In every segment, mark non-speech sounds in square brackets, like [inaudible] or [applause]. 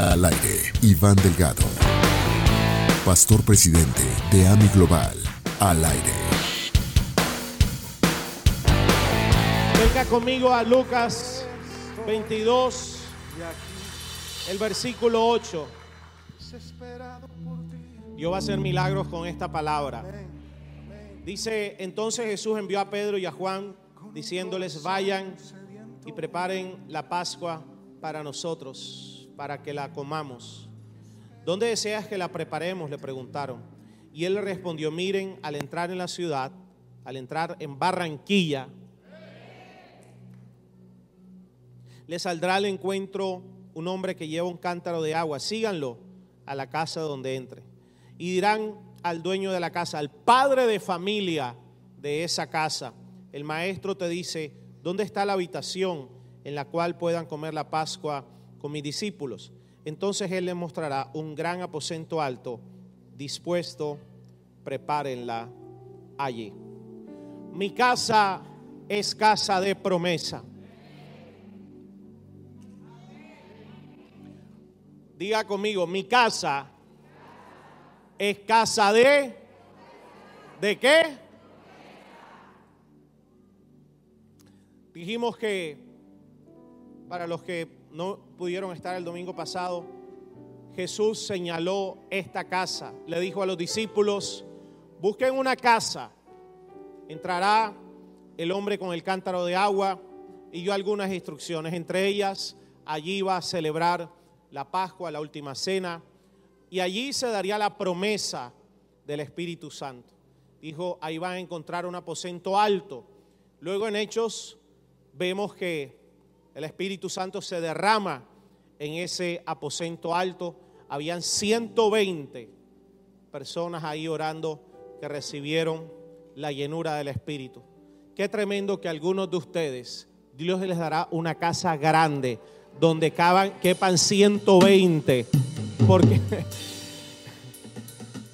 Al aire, Iván Delgado, pastor presidente de AMI Global. Al aire. Venga conmigo a Lucas 22, el versículo 8. Dios va a hacer milagros con esta palabra. Dice, entonces Jesús envió a Pedro y a Juan diciéndoles, vayan y preparen la Pascua para nosotros, para que la comamos. ¿Dónde deseas que la preparemos? Le preguntaron. Y él le respondió, miren, al entrar en la ciudad, al entrar en Barranquilla, le saldrá al encuentro un hombre que lleva un cántaro de agua. Síganlo a la casa donde entre. Y dirán al dueño de la casa, al padre de familia de esa casa, el maestro te dice, ¿dónde está la habitación en la cual puedan comer la Pascua con mis discípulos? Entonces él les mostrará un gran aposento alto, dispuesto, prepárenla allí. Mi casa es casa de promesa. Diga conmigo, mi casa es casa de... ¿De qué? Dijimos que para los que no pudieron estar el domingo pasado, Jesús señaló esta casa. Le dijo a los discípulos, busquen una casa. Entrará el hombre con el cántaro de agua y yo algunas instrucciones. Entre ellas, allí va a celebrar la Pascua, la última cena, y allí se daría la promesa del Espíritu Santo. Dijo, ahí van a encontrar un aposento alto. Luego en Hechos vemos que el Espíritu Santo se derrama en ese aposento alto. Habían 120 personas ahí orando que recibieron la llenura del Espíritu. Qué tremendo que algunos de ustedes, Dios les dará una casa grande donde caban, quepan 120. Porque [laughs]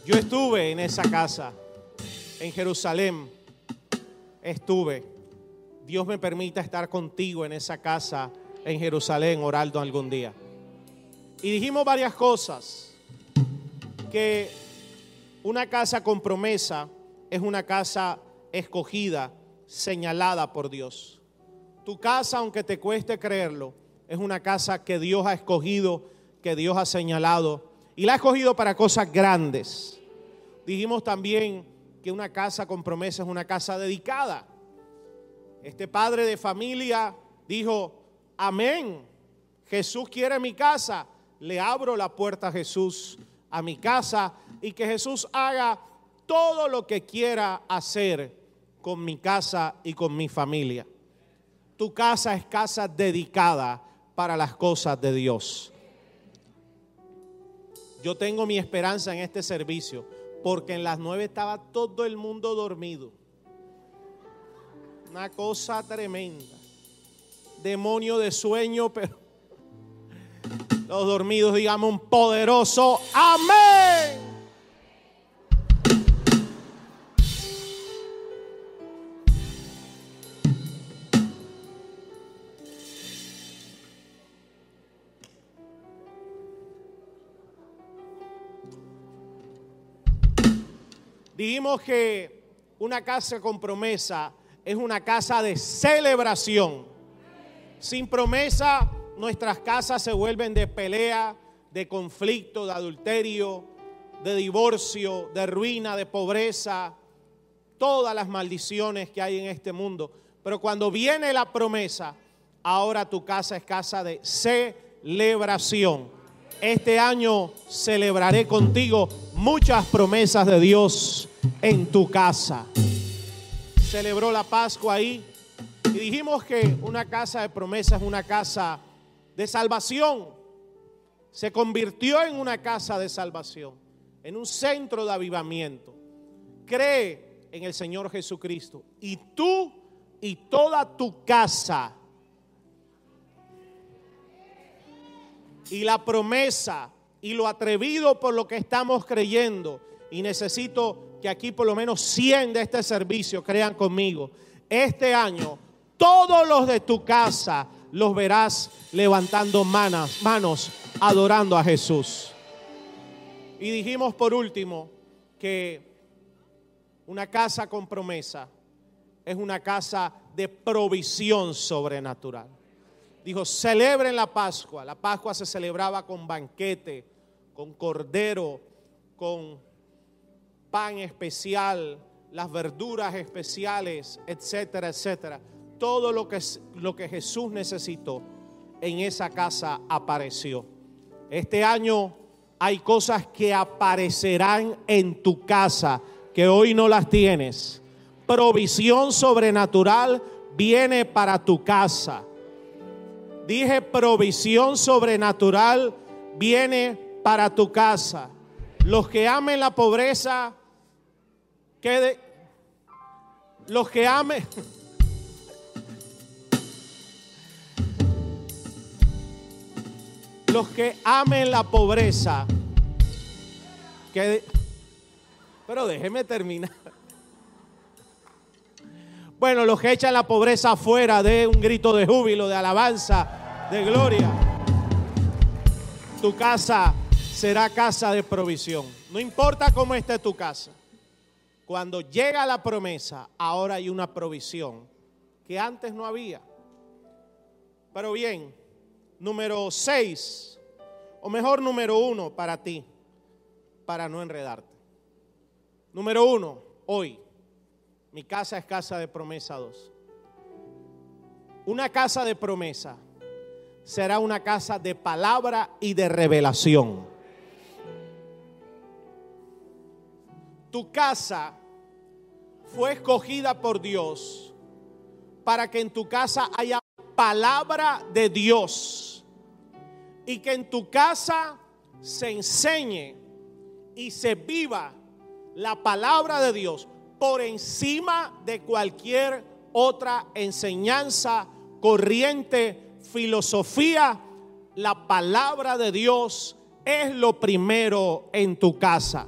yo estuve en esa casa, en Jerusalén. Estuve. Dios me permita estar contigo en esa casa en Jerusalén orando algún día. Y dijimos varias cosas. Que una casa con promesa es una casa escogida, señalada por Dios. Tu casa, aunque te cueste creerlo, es una casa que Dios ha escogido, que Dios ha señalado. Y la ha escogido para cosas grandes. Dijimos también que una casa con promesa es una casa dedicada. Este padre de familia dijo, amén, Jesús quiere mi casa, le abro la puerta a Jesús a mi casa y que Jesús haga todo lo que quiera hacer con mi casa y con mi familia. Tu casa es casa dedicada para las cosas de Dios. Yo tengo mi esperanza en este servicio porque en las nueve estaba todo el mundo dormido. Una cosa tremenda. Demonio de sueño, pero los dormidos digamos un poderoso amén. Dijimos que una casa con promesa es una casa de celebración. Sin promesa, nuestras casas se vuelven de pelea, de conflicto, de adulterio, de divorcio, de ruina, de pobreza, todas las maldiciones que hay en este mundo. Pero cuando viene la promesa, ahora tu casa es casa de celebración. Este año celebraré contigo muchas promesas de Dios en tu casa. Celebró la Pascua ahí y dijimos que una casa de promesas es una casa de salvación. Se convirtió en una casa de salvación, en un centro de avivamiento. Cree en el Señor Jesucristo y tú y toda tu casa y la promesa y lo atrevido por lo que estamos creyendo. Y necesito aquí por lo menos 100 de este servicio crean conmigo. Este año todos los de tu casa los verás levantando manos, manos adorando a Jesús. Y dijimos por último que una casa con promesa es una casa de provisión sobrenatural. Dijo, celebren la Pascua. La Pascua se celebraba con banquete, con cordero, con pan especial, las verduras especiales, etcétera, etcétera. Todo lo que, lo que Jesús necesitó en esa casa apareció. Este año hay cosas que aparecerán en tu casa que hoy no las tienes. Provisión sobrenatural viene para tu casa. Dije provisión sobrenatural viene para tu casa. Los que amen la pobreza, quede. Los que amen. Los que amen la pobreza, quede. Pero déjeme terminar. Bueno, los que echan la pobreza afuera de un grito de júbilo, de alabanza, de gloria. Tu casa será casa de provisión. No importa cómo esté tu casa. Cuando llega la promesa, ahora hay una provisión que antes no había. Pero bien, número 6, o mejor número uno para ti, para no enredarte. Número uno, hoy, mi casa es casa de promesa 2. Una casa de promesa será una casa de palabra y de revelación. Tu casa fue escogida por Dios para que en tu casa haya palabra de Dios y que en tu casa se enseñe y se viva la palabra de Dios por encima de cualquier otra enseñanza, corriente, filosofía. La palabra de Dios es lo primero en tu casa.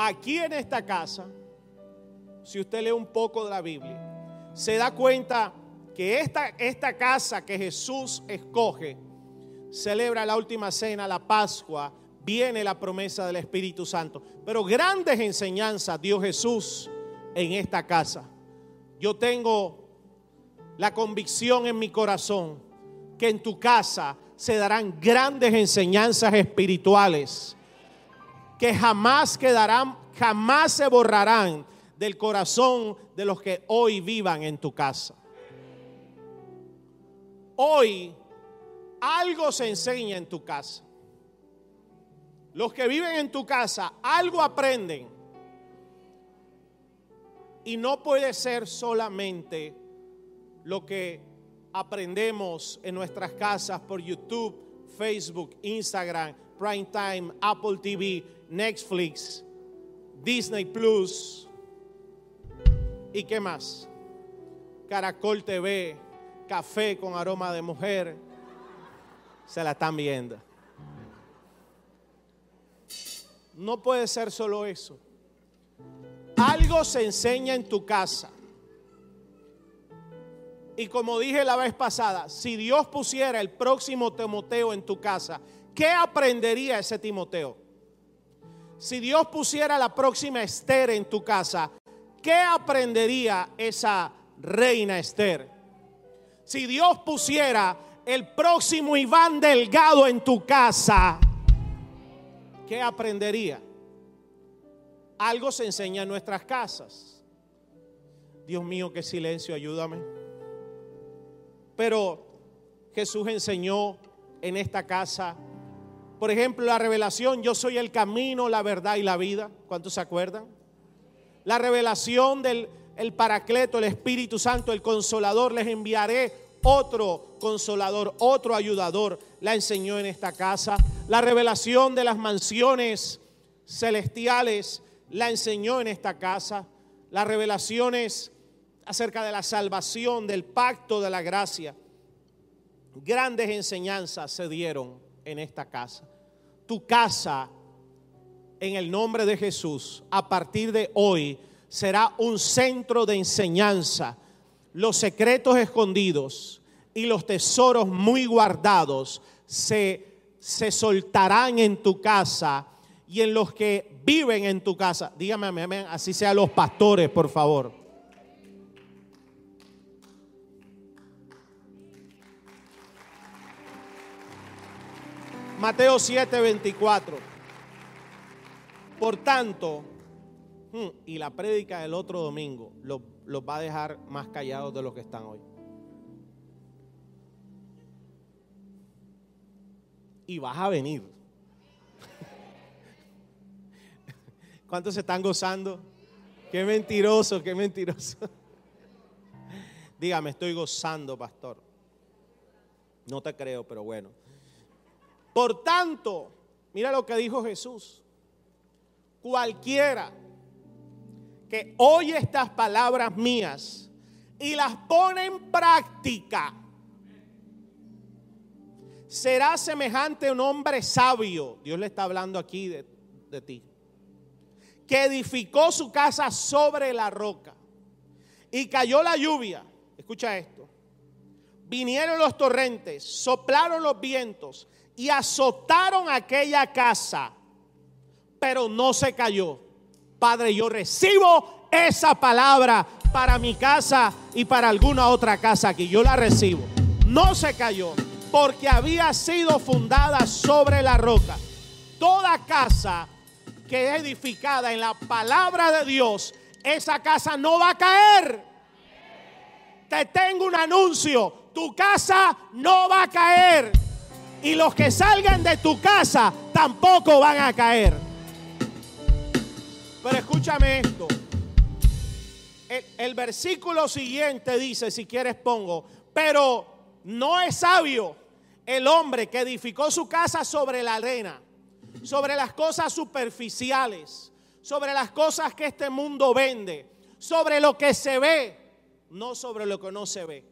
Aquí en esta casa, si usted lee un poco de la Biblia, se da cuenta que esta, esta casa que Jesús escoge, celebra la última cena, la Pascua, viene la promesa del Espíritu Santo. Pero grandes enseñanzas dio Jesús en esta casa. Yo tengo la convicción en mi corazón que en tu casa se darán grandes enseñanzas espirituales que jamás quedarán, jamás se borrarán del corazón de los que hoy vivan en tu casa. Hoy algo se enseña en tu casa. Los que viven en tu casa algo aprenden. Y no puede ser solamente lo que aprendemos en nuestras casas por YouTube, Facebook, Instagram, Prime Time, Apple TV, Netflix, Disney Plus y qué más. Caracol TV, café con aroma de mujer. Se la están viendo. No puede ser solo eso. Algo se enseña en tu casa. Y como dije la vez pasada, si Dios pusiera el próximo Timoteo en tu casa, ¿qué aprendería ese Timoteo? Si Dios pusiera la próxima Esther en tu casa, ¿qué aprendería esa reina Esther? Si Dios pusiera el próximo Iván Delgado en tu casa, ¿qué aprendería? Algo se enseña en nuestras casas. Dios mío, qué silencio, ayúdame. Pero Jesús enseñó en esta casa por ejemplo, la revelación, yo soy el camino, la verdad y la vida. ¿Cuántos se acuerdan? La revelación del el Paracleto, el Espíritu Santo, el Consolador, les enviaré otro consolador, otro ayudador, la enseñó en esta casa. La revelación de las mansiones celestiales la enseñó en esta casa. Las revelaciones acerca de la salvación, del pacto de la gracia. Grandes enseñanzas se dieron en esta casa. Tu casa, en el nombre de Jesús, a partir de hoy, será un centro de enseñanza. Los secretos escondidos y los tesoros muy guardados se, se soltarán en tu casa y en los que viven en tu casa. Dígame así sean los pastores, por favor. Mateo 7, 24. Por tanto, hmm, y la prédica del otro domingo los, los va a dejar más callados de los que están hoy. Y vas a venir. [laughs] ¿Cuántos se están gozando? Qué mentiroso, qué mentiroso. [laughs] Dígame, estoy gozando, pastor. No te creo, pero bueno. Por tanto, mira lo que dijo Jesús. Cualquiera que oye estas palabras mías y las pone en práctica, será semejante a un hombre sabio. Dios le está hablando aquí de, de ti. Que edificó su casa sobre la roca. Y cayó la lluvia. Escucha esto. Vinieron los torrentes, soplaron los vientos y azotaron aquella casa, pero no se cayó. Padre, yo recibo esa palabra para mi casa y para alguna otra casa que yo la recibo. No se cayó porque había sido fundada sobre la roca. Toda casa que es edificada en la palabra de Dios, esa casa no va a caer. Te tengo un anuncio, tu casa no va a caer y los que salgan de tu casa tampoco van a caer. Pero escúchame esto. El, versículo siguiente dice, si quieres pongo, pero no es sabio el hombre que edificó su casa sobre la arena, sobre las cosas superficiales, sobre las cosas que este mundo vende, sobre lo que se ve, no sobre lo que no se ve.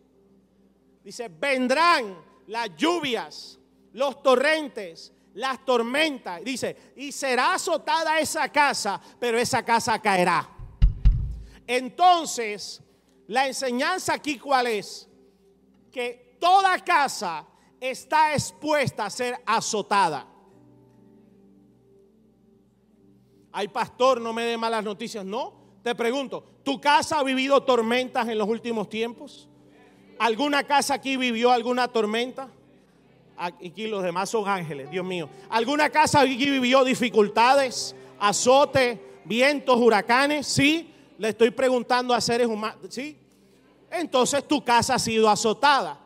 Dice, vendrán las lluvias, los torrentes, las tormentas. Dice, y será azotada esa casa, pero esa casa caerá. Entonces, la enseñanza aquí cuál es? Que toda casa está expuesta a ser azotada. Ay, pastor, no me dé malas noticias. No, te pregunto, ¿tu casa ha vivido tormentas en los últimos tiempos? ¿Alguna casa aquí vivió alguna tormenta? Aquí los demás son ángeles, Dios mío. ¿Alguna casa aquí vivió dificultades, azote, vientos, huracanes? Sí. Le estoy preguntando a seres humanos. Sí. Entonces tu casa ha sido azotada.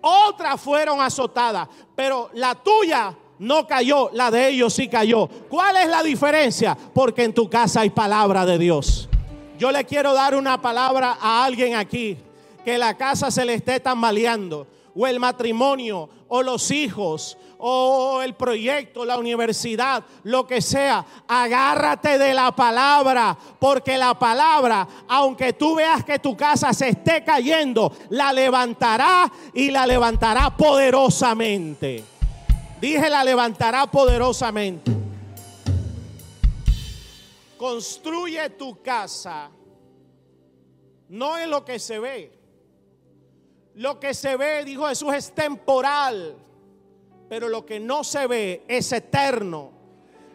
Otras fueron azotadas, pero la tuya no cayó, la de ellos sí cayó. ¿Cuál es la diferencia? Porque en tu casa hay palabra de Dios. Yo le quiero dar una palabra a alguien aquí que la casa se le esté tambaleando o el matrimonio, o los hijos, o el proyecto, la universidad, lo que sea, agárrate de la palabra, porque la palabra, aunque tú veas que tu casa se esté cayendo, la levantará y la levantará poderosamente. Dije, la levantará poderosamente. Construye tu casa, no en lo que se ve lo que se ve, dijo Jesús, es temporal, pero lo que no se ve es eterno.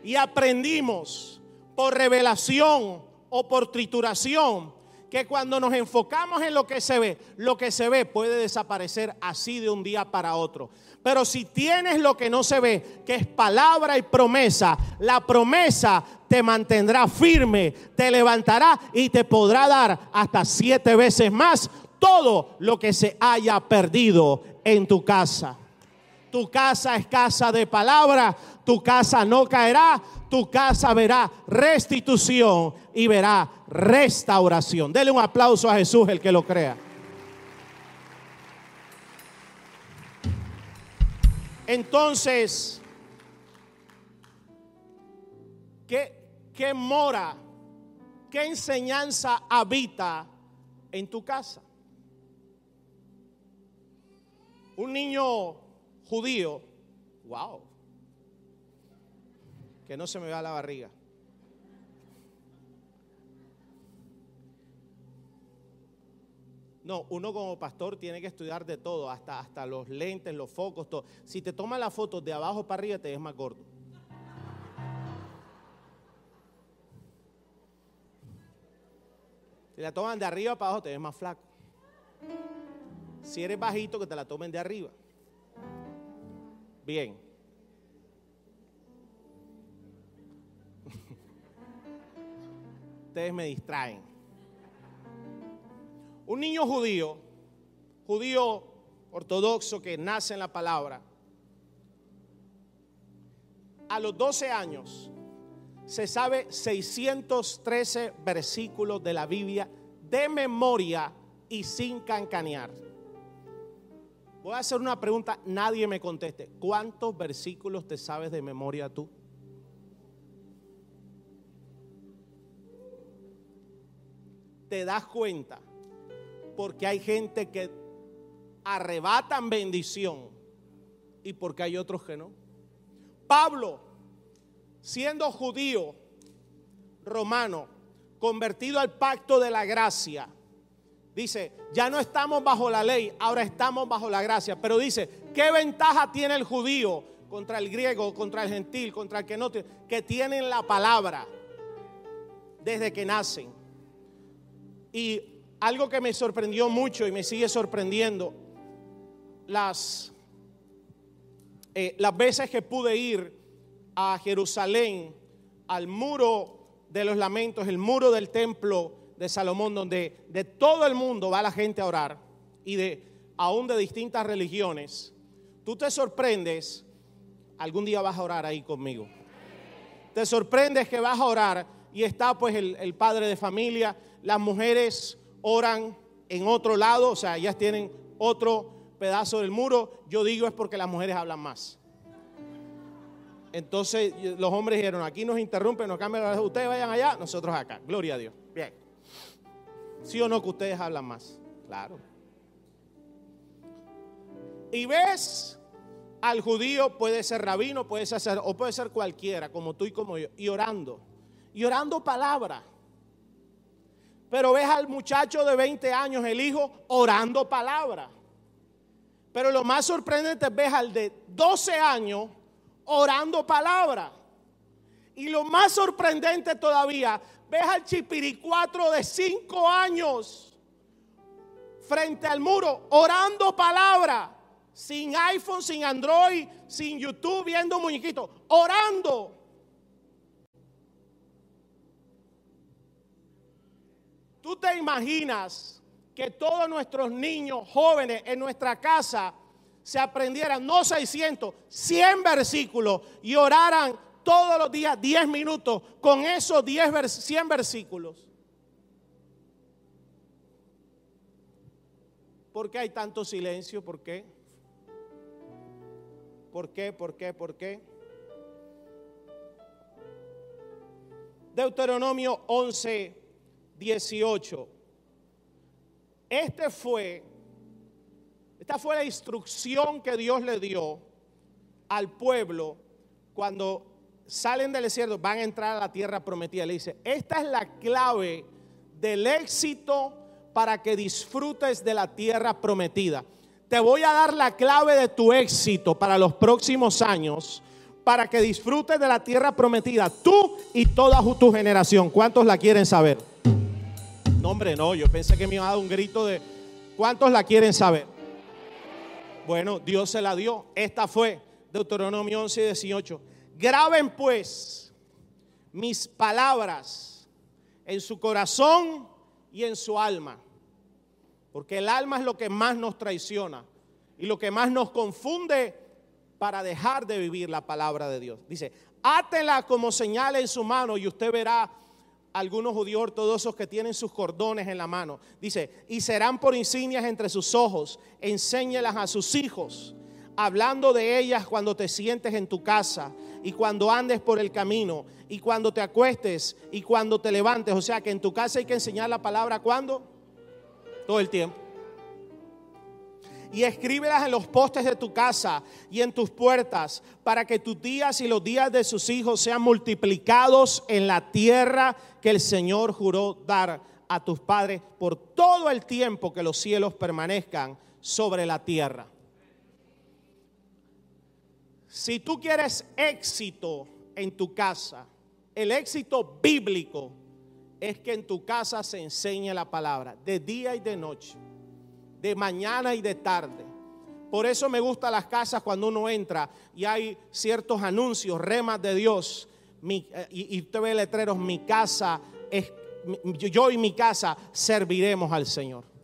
Y aprendimos por revelación o por trituración que cuando nos enfocamos en lo que se ve, lo que se ve puede desaparecer así de un día para otro. Pero si tienes lo que no se ve, que es palabra y promesa, la promesa te mantendrá firme, te levantará y te podrá dar hasta siete veces más todo lo que se haya perdido en tu casa. Tu casa es casa de palabra, tu casa no caerá, tu casa verá restitución y verá restauración. Dele un aplauso a Jesús el que lo crea. Entonces, ¿qué, qué mora, qué enseñanza habita en tu casa? Un niño judío, wow, que no se me vea la barriga. No, uno como pastor tiene que estudiar de todo, hasta, hasta los lentes, los focos, todo. Si te toman la foto de abajo para arriba, te ves más gordo. Si la toman de arriba para abajo, te ves más flaco. Si eres bajito, que te la tomen de arriba. Bien. Ustedes me distraen. Un niño judío, judío ortodoxo que nace en la palabra, a los 12 años se sabe 613 versículos de la Biblia de memoria y sin cancanear. Voy a hacer una pregunta, nadie me conteste. ¿Cuántos versículos te sabes de memoria tú? Te das cuenta porque hay gente que arrebatan bendición y porque hay otros que no. Pablo, siendo judío romano, convertido al pacto de la gracia, dice, ya no estamos bajo la ley, ahora estamos bajo la gracia. Pero dice, ¿qué ventaja tiene el judío contra el griego, contra el gentil, contra el que no tiene? Que tienen la palabra desde que nacen. Y algo que me sorprendió mucho y me sigue sorprendiendo, las, eh, las veces que pude ir a Jerusalén, al muro de los lamentos, el muro del templo de Salomón, donde de todo el mundo va la gente a orar y de aún de distintas religiones, tú te sorprendes, algún día vas a orar ahí conmigo. Te sorprendes que vas a orar y está pues el, el padre de familia, las mujeres oran en otro lado, o sea, ellas tienen otro pedazo del muro. Yo digo es porque las mujeres hablan más. Entonces los hombres dijeron, aquí nos interrumpen, nos cambian ustedes vayan allá, nosotros acá. Gloria a Dios. Bien. ¿Sí o no que ustedes hablan más? Claro. Y ves al judío, puede ser rabino, puede ser, o puede ser cualquiera, como tú y como yo, y orando. Y orando palabra. Pero ves al muchacho de 20 años, el hijo, orando palabra. Pero lo más sorprendente es ver al de 12 años orando palabra. Y lo más sorprendente todavía, ves al chipiricuatro de 5 años frente al muro orando palabra. Sin iPhone, sin Android, sin YouTube, viendo muñequitos, orando. ¿Tú te imaginas que todos nuestros niños jóvenes en nuestra casa se aprendieran no 600, 100 versículos y oraran todos los días 10 minutos con esos 10 100 versículos? ¿Por qué hay tanto silencio? ¿Por qué? ¿Por qué? ¿Por qué? ¿Por qué? Deuteronomio 11, 18. Este fue, esta fue la instrucción que Dios le dio al pueblo cuando salen del desierto, van a entrar a la tierra prometida. Le dice, esta es la clave del éxito para que disfrutes de la tierra prometida. Te voy a dar la clave de tu éxito para los próximos años, para que disfrutes de la tierra prometida, tú y toda tu generación. ¿Cuántos la quieren saber? No, hombre, no, yo pensé que me iba a dar un grito de ¿cuántos la quieren saber? Bueno, Dios se la dio. Esta fue Deuteronomio 11, 18. Graben pues mis palabras en su corazón y en su alma. Porque el alma es lo que más nos traiciona y lo que más nos confunde para dejar de vivir la palabra de Dios. Dice, átela como señal en su mano y usted verá algunos judíos ortodoxos que tienen sus cordones en la mano. Dice, y serán por insignias entre sus ojos, enséñelas a sus hijos, hablando de ellas cuando te sientes en tu casa y cuando andes por el camino y cuando te acuestes y cuando te levantes. O sea que en tu casa hay que enseñar la palabra cuando? Todo el tiempo y escríbelas en los postes de tu casa y en tus puertas, para que tus días y los días de sus hijos sean multiplicados en la tierra que el Señor juró dar a tus padres por todo el tiempo que los cielos permanezcan sobre la tierra. Si tú quieres éxito en tu casa, el éxito bíblico es que en tu casa se enseñe la palabra, de día y de noche, de mañana y de tarde. Por eso me gustan las casas cuando uno entra y hay ciertos anuncios, remas de Dios, eh, y, usted ve letreros, mi casa es, yo y mi casa serviremos al Señor.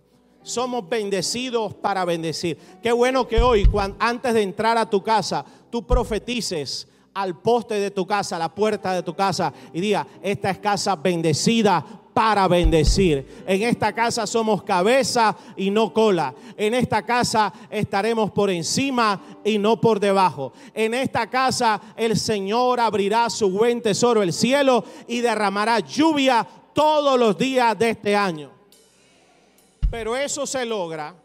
Somos bendecidos para bendecir. Qué bueno que hoy, antes de entrar a tu casa, tú profetices al poste de tu casa, a la puerta de tu casa y diga, esta es casa bendecida para bendecir. En esta casa somos cabeza y no cola. En esta casa estaremos por encima y no por debajo. En esta casa el Señor abrirá su buen tesoro, el cielo, y derramará lluvia todos los días de este año. Pero eso se logra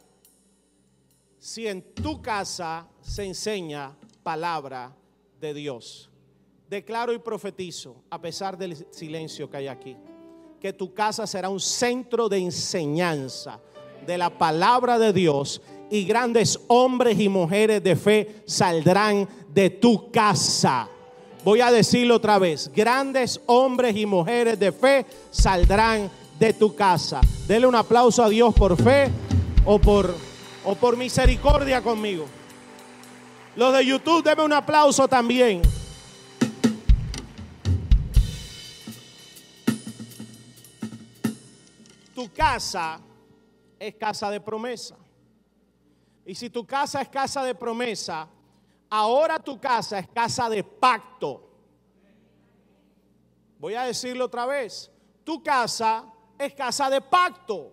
si en tu casa se enseña palabra de Dios. Declaro y profetizo, a pesar del silencio que hay aquí, que tu casa será un centro de enseñanza de la palabra de Dios y grandes hombres y mujeres de fe saldrán de tu casa. Voy a decirlo otra vez, grandes hombres y mujeres de fe saldrán de tu casa. Dele un aplauso a Dios por fe o por, o por misericordia conmigo. Los de YouTube, denme un aplauso también. Tu casa es casa de promesa. Y si tu casa es casa de promesa, ahora tu casa es casa de pacto. Voy a decirlo otra vez. Tu casa es casa de pacto.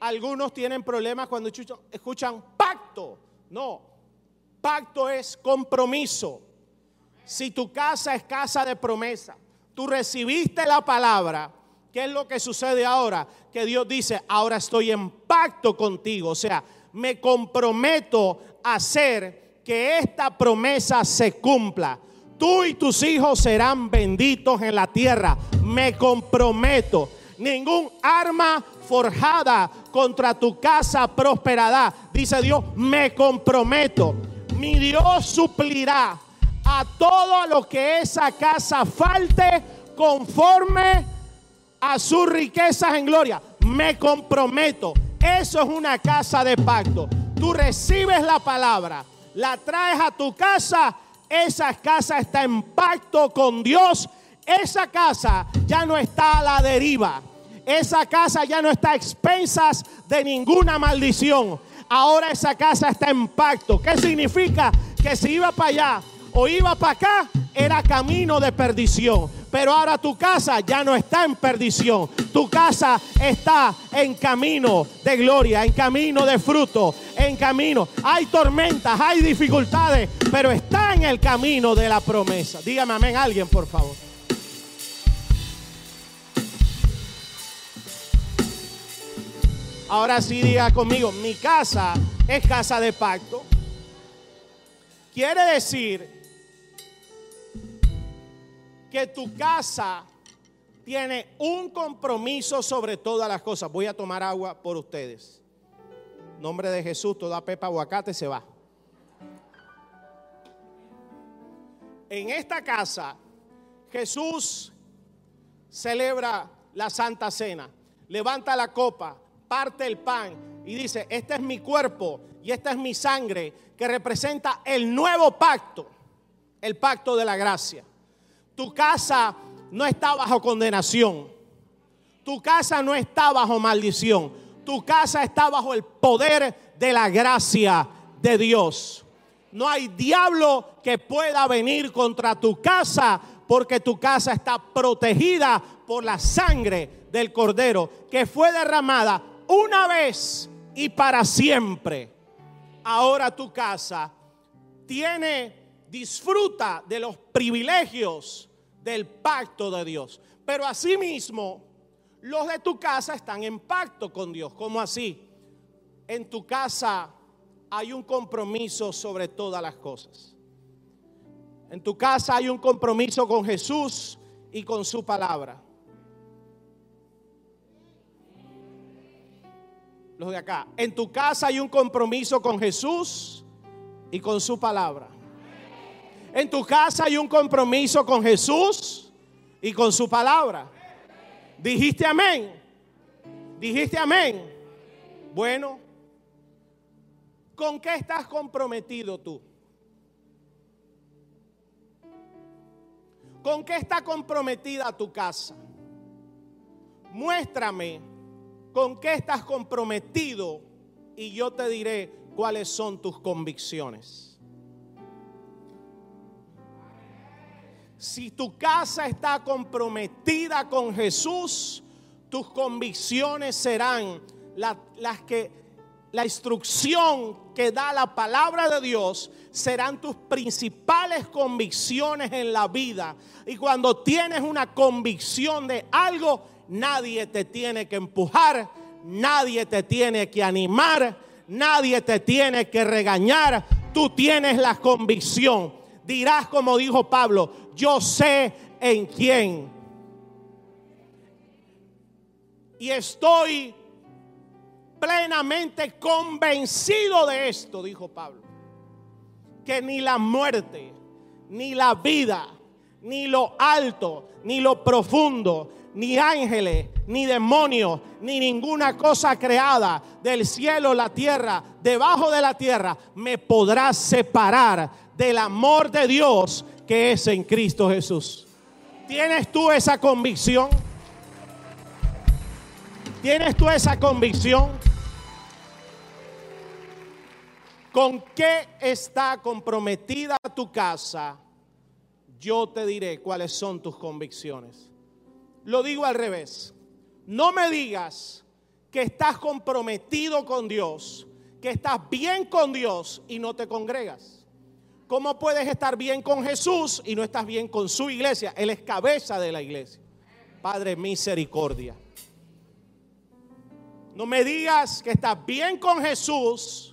Algunos tienen problemas cuando escuchan, pacto. No, Pacto es compromiso. Si tu casa es casa de promesa, tú recibiste la palabra, ¿qué es lo que sucede ahora? Que Dios dice, ahora estoy en pacto contigo. O sea, me comprometo a hacer que esta promesa se cumpla. Tú y tus hijos serán benditos en la tierra. Me comprometo. Ningún arma forjada contra tu casa prosperará. Dice Dios, me comprometo mi Dios suplirá a todo lo que esa casa falte conforme a sus riquezas en gloria. Me comprometo. Eso es una casa de pacto. Tú recibes la palabra, la traes a tu casa, esa casa está en pacto con Dios. Esa casa ya no está a la deriva. Esa casa ya no está a expensas de ninguna maldición ahora esa casa está en pacto. ¿Qué significa? Que si iba para allá o iba para acá, era camino de perdición. Pero ahora tu casa ya no está en perdición. Tu casa está en camino de gloria, en camino de fruto, en camino. Hay tormentas, hay dificultades, pero está en el camino de la promesa. Dígame amén alguien, por favor. Ahora sí diga conmigo, mi casa es casa de pacto. Quiere decir que tu casa tiene un compromiso sobre todas las cosas. Voy a tomar agua por ustedes. nombre de Jesús, toda pepa aguacate se va. En esta casa, Jesús celebra la Santa Cena, levanta la copa, parte el pan y dice, este es mi cuerpo y esta es mi sangre que representa el nuevo pacto, el pacto de la gracia. Tu casa no está bajo condenación. Tu casa no está bajo maldición. Tu casa está bajo el poder de la gracia de Dios. No hay diablo que pueda venir contra tu casa porque tu casa está protegida por la sangre del cordero que fue derramada una vez y para siempre. Ahora tu casa tiene, disfruta de los privilegios del pacto de Dios. Pero asimismo, los de tu casa están en pacto con Dios. ¿Cómo así? En tu casa hay un compromiso sobre todas las cosas. En tu casa hay un compromiso con Jesús y con su palabra. De acá. En tu casa hay un compromiso con Jesús y con su palabra. En tu casa hay un compromiso con Jesús y con su palabra. Dijiste amén. Dijiste amén. Bueno, ¿con qué estás comprometido tú? ¿Con qué está comprometida tu casa? Muéstrame con qué estás comprometido y yo te diré cuáles son tus convicciones. Si tu casa está comprometida con Jesús, tus convicciones serán las que la instrucción que da la palabra de Dios serán tus principales convicciones en la vida. Y cuando tienes una convicción de algo, nadie te tiene que empujar, nadie te tiene que animar, nadie te tiene que regañar. Tú tienes la convicción. Dirás como dijo Pablo, yo sé en quién. Y estoy plenamente convencido de esto, dijo Pablo, que ni la muerte, ni la vida, ni lo alto, ni lo profundo, ni ángeles, ni demonios, ni ninguna cosa creada del cielo, la tierra, debajo de la tierra, me podrá separar del amor de Dios que es en Cristo Jesús. ¿Tienes tú esa convicción? ¿Tienes tú esa convicción? ¿Con qué está comprometida tu casa? Yo te diré cuáles son tus convicciones. Lo digo al revés. No me digas que estás comprometido con Dios, que estás bien con Dios y no te congregas. ¿Cómo puedes estar bien con Jesús y no estás bien con su iglesia? Él es cabeza de la iglesia. Padre, misericordia. No me digas que estás bien con Jesús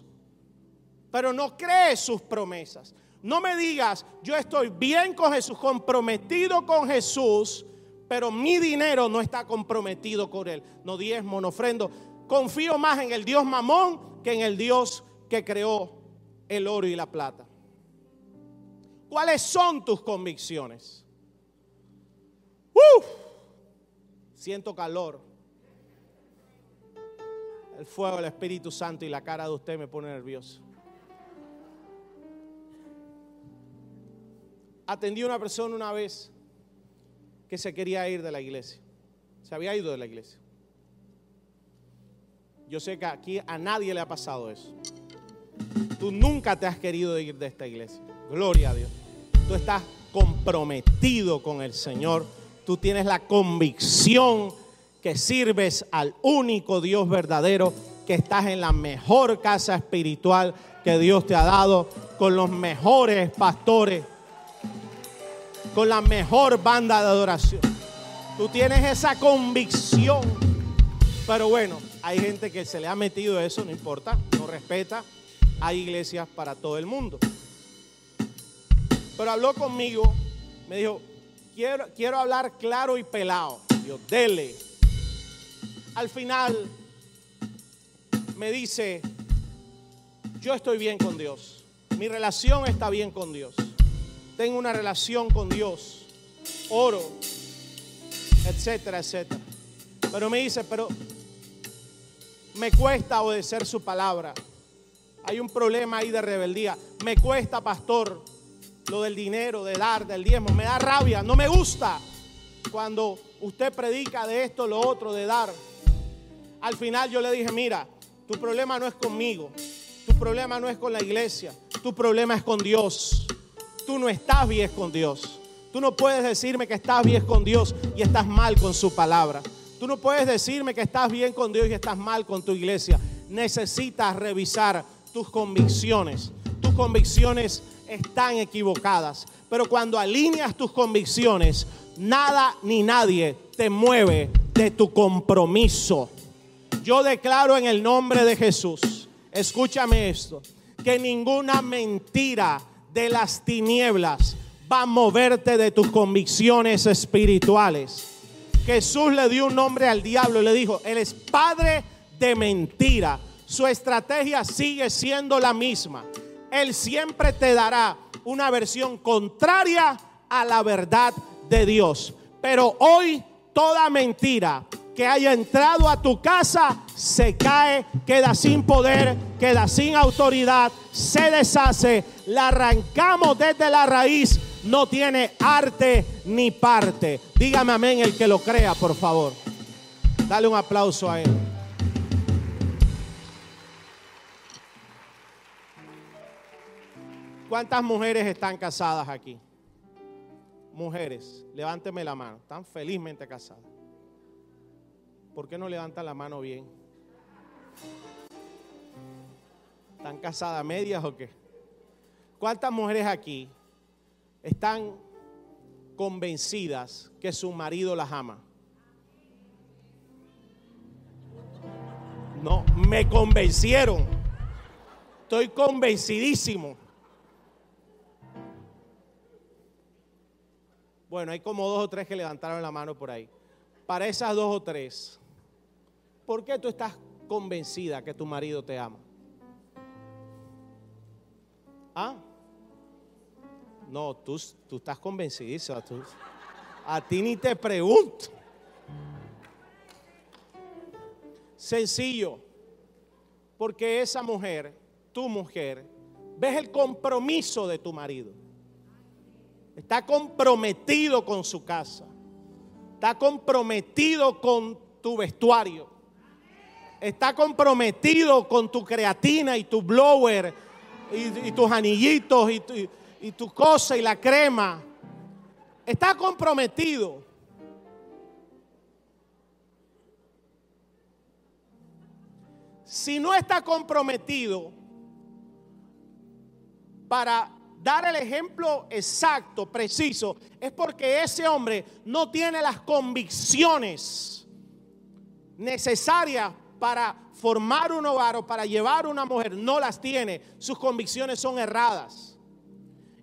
pero no crees sus promesas. No me digas, yo estoy bien con Jesús, comprometido con Jesús, pero mi dinero no está comprometido con Él. No diezmo, no ofrendo. Confío más en el Dios mamón que en el Dios que creó el oro y la plata. ¿Cuáles son tus convicciones? ¡Uf! Siento calor. El fuego del Espíritu Santo y la cara de usted me pone nervioso. atendí a una persona una vez que se quería ir de la iglesia. Se había ido de la iglesia. Yo sé que aquí a nadie le ha pasado eso. Tú nunca te has querido ir de esta iglesia. Gloria a Dios. Tú estás comprometido con el Señor. Tú tienes la convicción que sirves al único Dios verdadero, que estás en la mejor casa espiritual que Dios te ha dado, con los mejores pastores con la mejor banda de adoración. Tú tienes esa convicción. Pero bueno, hay gente que se le ha metido eso, no importa, no respeta. Hay iglesias para todo el mundo. Pero habló conmigo, me dijo, quiero, quiero hablar claro y pelado. Yo, dele. Al final me dice, yo estoy bien con Dios. Mi relación está bien con Dios tengo una relación con Dios, oro, etcétera, etcétera. Pero me dice, pero me cuesta obedecer su palabra. Hay un problema ahí de rebeldía. Me cuesta, pastor, lo del dinero, de dar, del diezmo. Me da rabia, no me gusta cuando usted predica de esto, lo otro, de dar. Al final yo le dije, mira, tu problema no es conmigo, tu problema no es con la iglesia, tu problema es con Dios tú no estás bien con Dios. Tú no puedes decirme que estás bien con Dios y estás mal con su palabra. Tú no puedes decirme que estás bien con Dios y estás mal con tu iglesia. Necesitas revisar tus convicciones. Tus convicciones están equivocadas. Pero cuando alineas tus convicciones, nada ni nadie te mueve de tu compromiso. Yo declaro en el nombre de Jesús, escúchame esto, que ninguna mentira de las tinieblas va a moverte de tus convicciones espirituales. Jesús le dio un nombre al diablo y le dijo, Él es padre de mentira. Su estrategia sigue siendo la misma. Él siempre te dará una versión contraria a la verdad de Dios. Pero hoy toda mentira que haya entrado a tu casa se cae, queda sin poder, queda sin autoridad, se deshace, la arrancamos desde la raíz, no tiene arte ni parte. Dígame amén el que lo crea, por favor. Dale un aplauso a él. ¿Cuántas mujeres están casadas aquí? Mujeres, levánteme la mano. Están felizmente casadas. ¿Por qué no levantan la mano bien? ¿Están casadas medias o qué? ¿Cuántas mujeres aquí están convencidas que su marido las ama? No, me convencieron. Estoy convencidísimo. Bueno, hay como dos o tres que levantaron la mano por ahí. Para esas dos o tres, ¿por qué tú estás convencida que tu marido te ama? ¿Ah? No, tú, tú estás convencidísima. Tú, a ti ni te pregunto. Sencillo. Porque esa mujer, tu mujer, ves el compromiso de tu marido. Está comprometido con su casa. Está comprometido con tu vestuario. Está comprometido con tu creatina y tu blower y, tus anillitos y tu, y tu cosa y la crema. Está comprometido. Si no está comprometido para dar el ejemplo exacto, preciso, es porque ese hombre no tiene las convicciones necesarias para formar un hogar o para llevar una mujer, no las tiene, sus convicciones son erradas.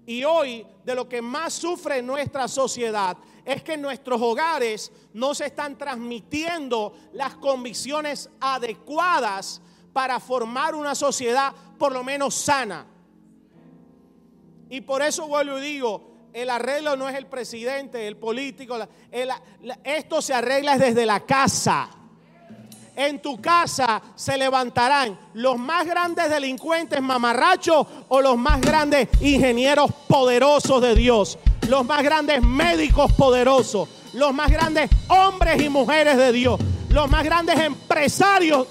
Y hoy de lo que más sufre nuestra sociedad es que en nuestros hogares no se están transmitiendo las convicciones adecuadas para formar una sociedad por lo menos sana. Y por eso vuelvo y digo, el arreglo no es el presidente, el político. esto se arregla desde la casa. En tu casa se levantarán los más grandes delincuentes mamarrachos o los más grandes ingenieros poderosos de Dios. Los más grandes médicos poderosos. Los más grandes hombres y mujeres de Dios. Los más grandes empresarios.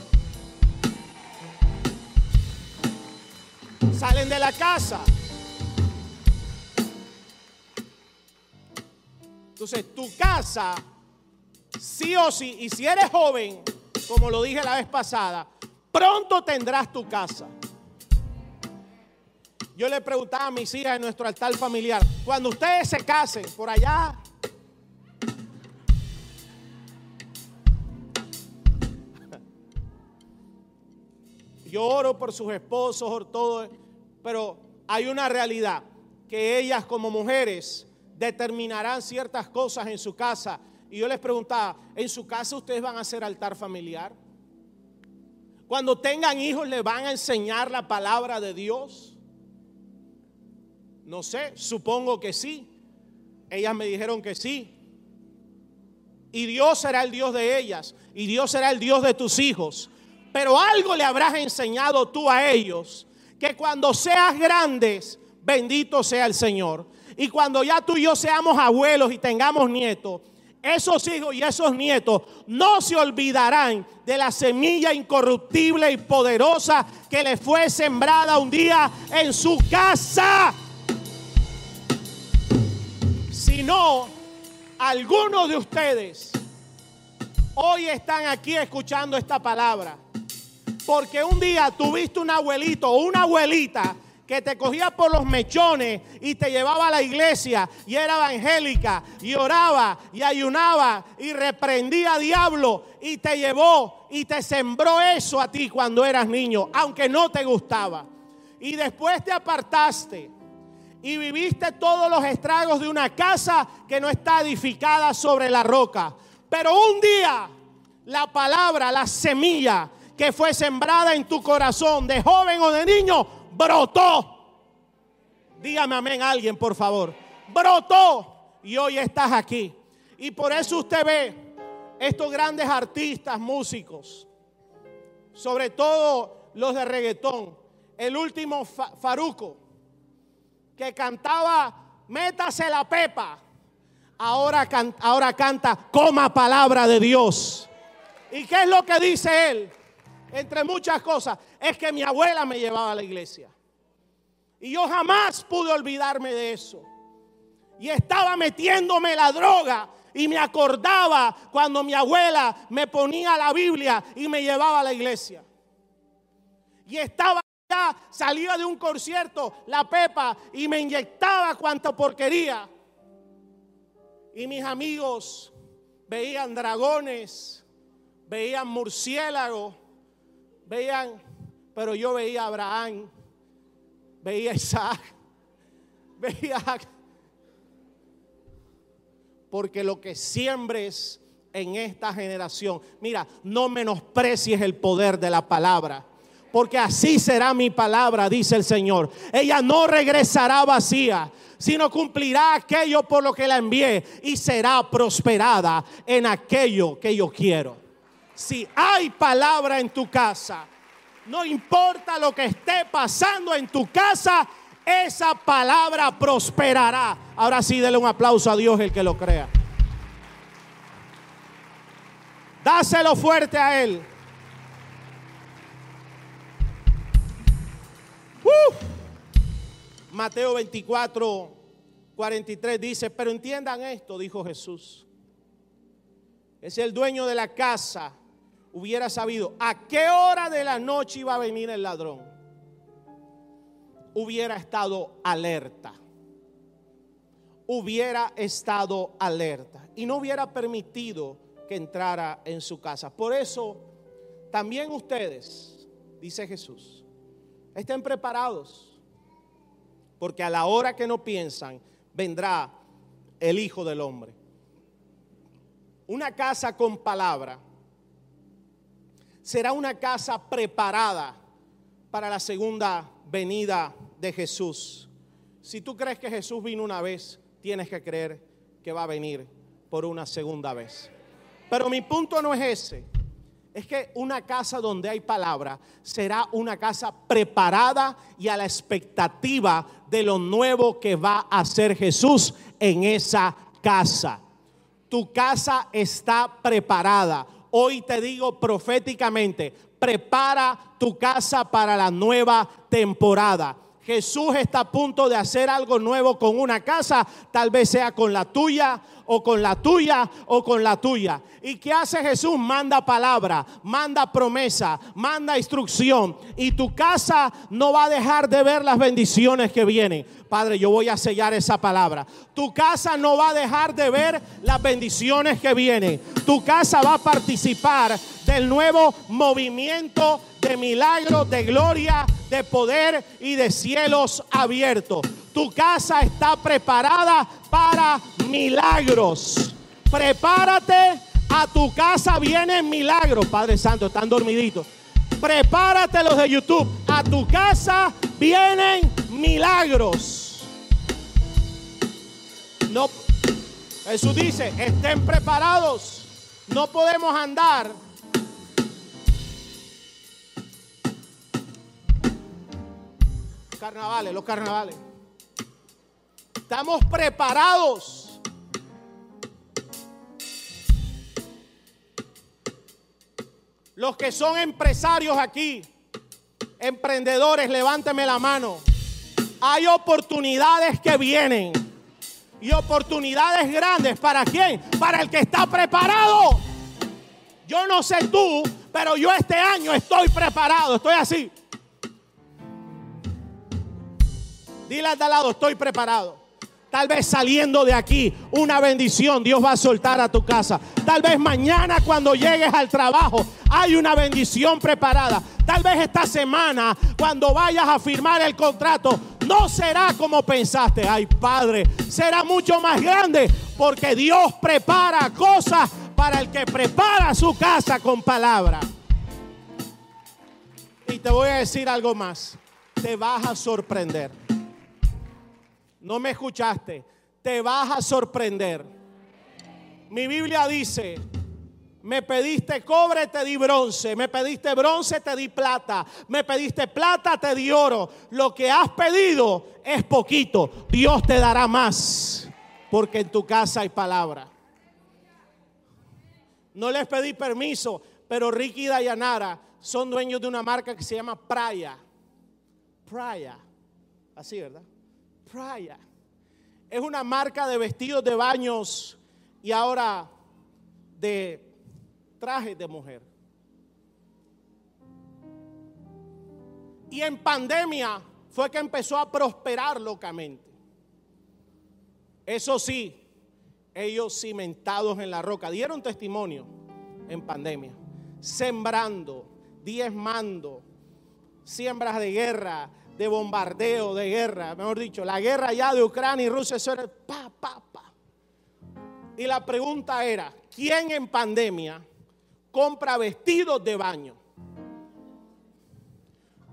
Salen de la casa. Entonces, tu casa, sí o sí, y si eres joven, como lo dije la vez pasada, pronto tendrás tu casa. Yo le preguntaba a mis hijas en nuestro altar familiar, cuando ustedes se casen por allá, yo oro por sus esposos, por todo, pero hay una realidad, que ellas como mujeres determinarán ciertas cosas en su casa. Y yo les preguntaba, ¿en su casa ustedes van a hacer altar familiar? Cuando tengan hijos, ¿le van a enseñar la palabra de Dios? No sé, supongo que sí. Ellas me dijeron que sí. Y Dios será el Dios de ellas. Y Dios será el Dios de tus hijos. Pero algo le habrás enseñado tú a ellos. Que cuando seas grandes, bendito sea el Señor. Y cuando ya tú y yo seamos abuelos y tengamos nietos, esos hijos y esos nietos no se olvidarán de la semilla incorruptible y poderosa que le fue sembrada un día en su casa. Si no, algunos de ustedes hoy están aquí escuchando esta palabra. Porque un día tuviste un abuelito o una abuelita que te cogía por los mechones y te llevaba a la iglesia y era evangélica y oraba y ayunaba y reprendía a diablo y te llevó y te sembró eso a ti cuando eras niño, aunque no te gustaba. Y después te apartaste y viviste todos los estragos de una casa que no está edificada sobre la roca. Pero un día la palabra, la semilla que fue sembrada en tu corazón, de joven o de niño, brotó. Dígame amén alguien, por favor. Brotó y hoy estás aquí. Y por eso usted ve estos grandes artistas, músicos, sobre todo los de reggaetón. El último Faruco, que cantaba Métase la pepa. Ahora, ahora canta Coma palabra de Dios. ¿Y qué es lo que dice él? Entre muchas cosas, es que mi abuela me llevaba a la iglesia. Y yo jamás pude olvidarme de eso. Y estaba metiéndome la droga y me acordaba cuando mi abuela me ponía la Biblia y me llevaba a la iglesia. Y estaba ya, salía de un concierto, la pepa, y me inyectaba cuanta porquería. Y mis amigos veían dragones, veían murciélagos, veían, pero yo veía a Abraham, veía a Isaac, [laughs] veía a porque lo que siembres en esta generación, mira, no menosprecies el poder de la palabra. Porque así será mi palabra, dice el Señor. Ella no regresará vacía, sino cumplirá aquello por lo que la envié y será prosperada en aquello que yo quiero. Si hay palabra en tu casa, no importa lo que esté pasando en tu casa, esa palabra prosperará. Ahora sí, dele un aplauso a Dios el que lo crea. Dáselo fuerte a Él. Mateo 24, 43 dice, pero entiendan esto, dijo Jesús. Es el dueño de la casa hubiera sabido a qué hora de la noche iba a venir el ladrón hubiera estado alerta. Hubiera estado alerta y no hubiera permitido que entrara en su casa. Por eso, también ustedes, dice Jesús, estén preparados, porque a la hora que no piensan, vendrá el Hijo del Hombre. Una casa con palabra será una casa preparada para la segunda venida de Jesús. Si tú crees que Jesús vino una vez, tienes que creer que va a venir por una segunda vez. Pero mi punto no es ese. Es que una casa donde hay palabra será una casa preparada y a la expectativa de lo nuevo que va a hacer Jesús en esa casa. Tu casa está preparada. Hoy te digo proféticamente, prepara tu casa para la nueva temporada. Jesús está a punto de hacer algo nuevo con una casa, tal vez sea con la tuya o con la tuya o con la tuya. ¿Y qué hace Jesús? Manda palabra, manda promesa, manda instrucción. Y tu casa no va a dejar de ver las bendiciones que vienen. Padre, yo voy a sellar esa palabra. Tu casa no va a dejar de ver las bendiciones que vienen. Tu casa va a participar del nuevo movimiento de milagros, de gloria, de poder y de cielos abiertos. Tu casa está preparada para milagros. Prepárate, a tu casa vienen milagros. Padre Santo, están dormiditos. Prepárate los de YouTube. A tu casa vienen milagros. No, Jesús dice, estén preparados. No podemos andar carnavales, los carnavales. Estamos preparados. Los que son empresarios aquí, emprendedores, levánteme la mano. Hay oportunidades que vienen. Y oportunidades grandes. ¿Para quién? Para el que está preparado. Yo no sé tú, pero yo este año estoy preparado. Estoy así. Dile al lado, estoy preparado. Tal vez saliendo de aquí, una bendición Dios va a soltar a tu casa. Tal vez mañana cuando llegues al trabajo hay una bendición preparada. Tal vez esta semana cuando vayas a firmar el contrato no será como pensaste. Ay Padre, será mucho más grande porque Dios prepara cosas para el que prepara su casa con palabra. te voy a decir algo más. Te vas a sorprender. No me escuchaste. Te vas a sorprender. Mi Biblia dice, me pediste cobre, te di bronce. Me pediste bronce, te di plata. Me pediste plata, te di oro. Lo que has pedido es poquito. Dios te dará más. Porque en tu casa hay palabra. No les pedí permiso, pero Ricky y Dayanara son dueños de una marca que se llama Praya. Praya. Así, ¿verdad? Es una marca de vestidos de baños y ahora de trajes de mujer. Y en pandemia fue que empezó a prosperar locamente. Eso sí, ellos cimentados en la roca, dieron testimonio en pandemia, sembrando, diezmando, siembras de guerra, de bombardeo, de guerra, mejor dicho, la guerra ya de Ucrania y Rusia, pa, pa, pa. Y la pregunta era, ¿quién en pandemia compra vestidos de baño?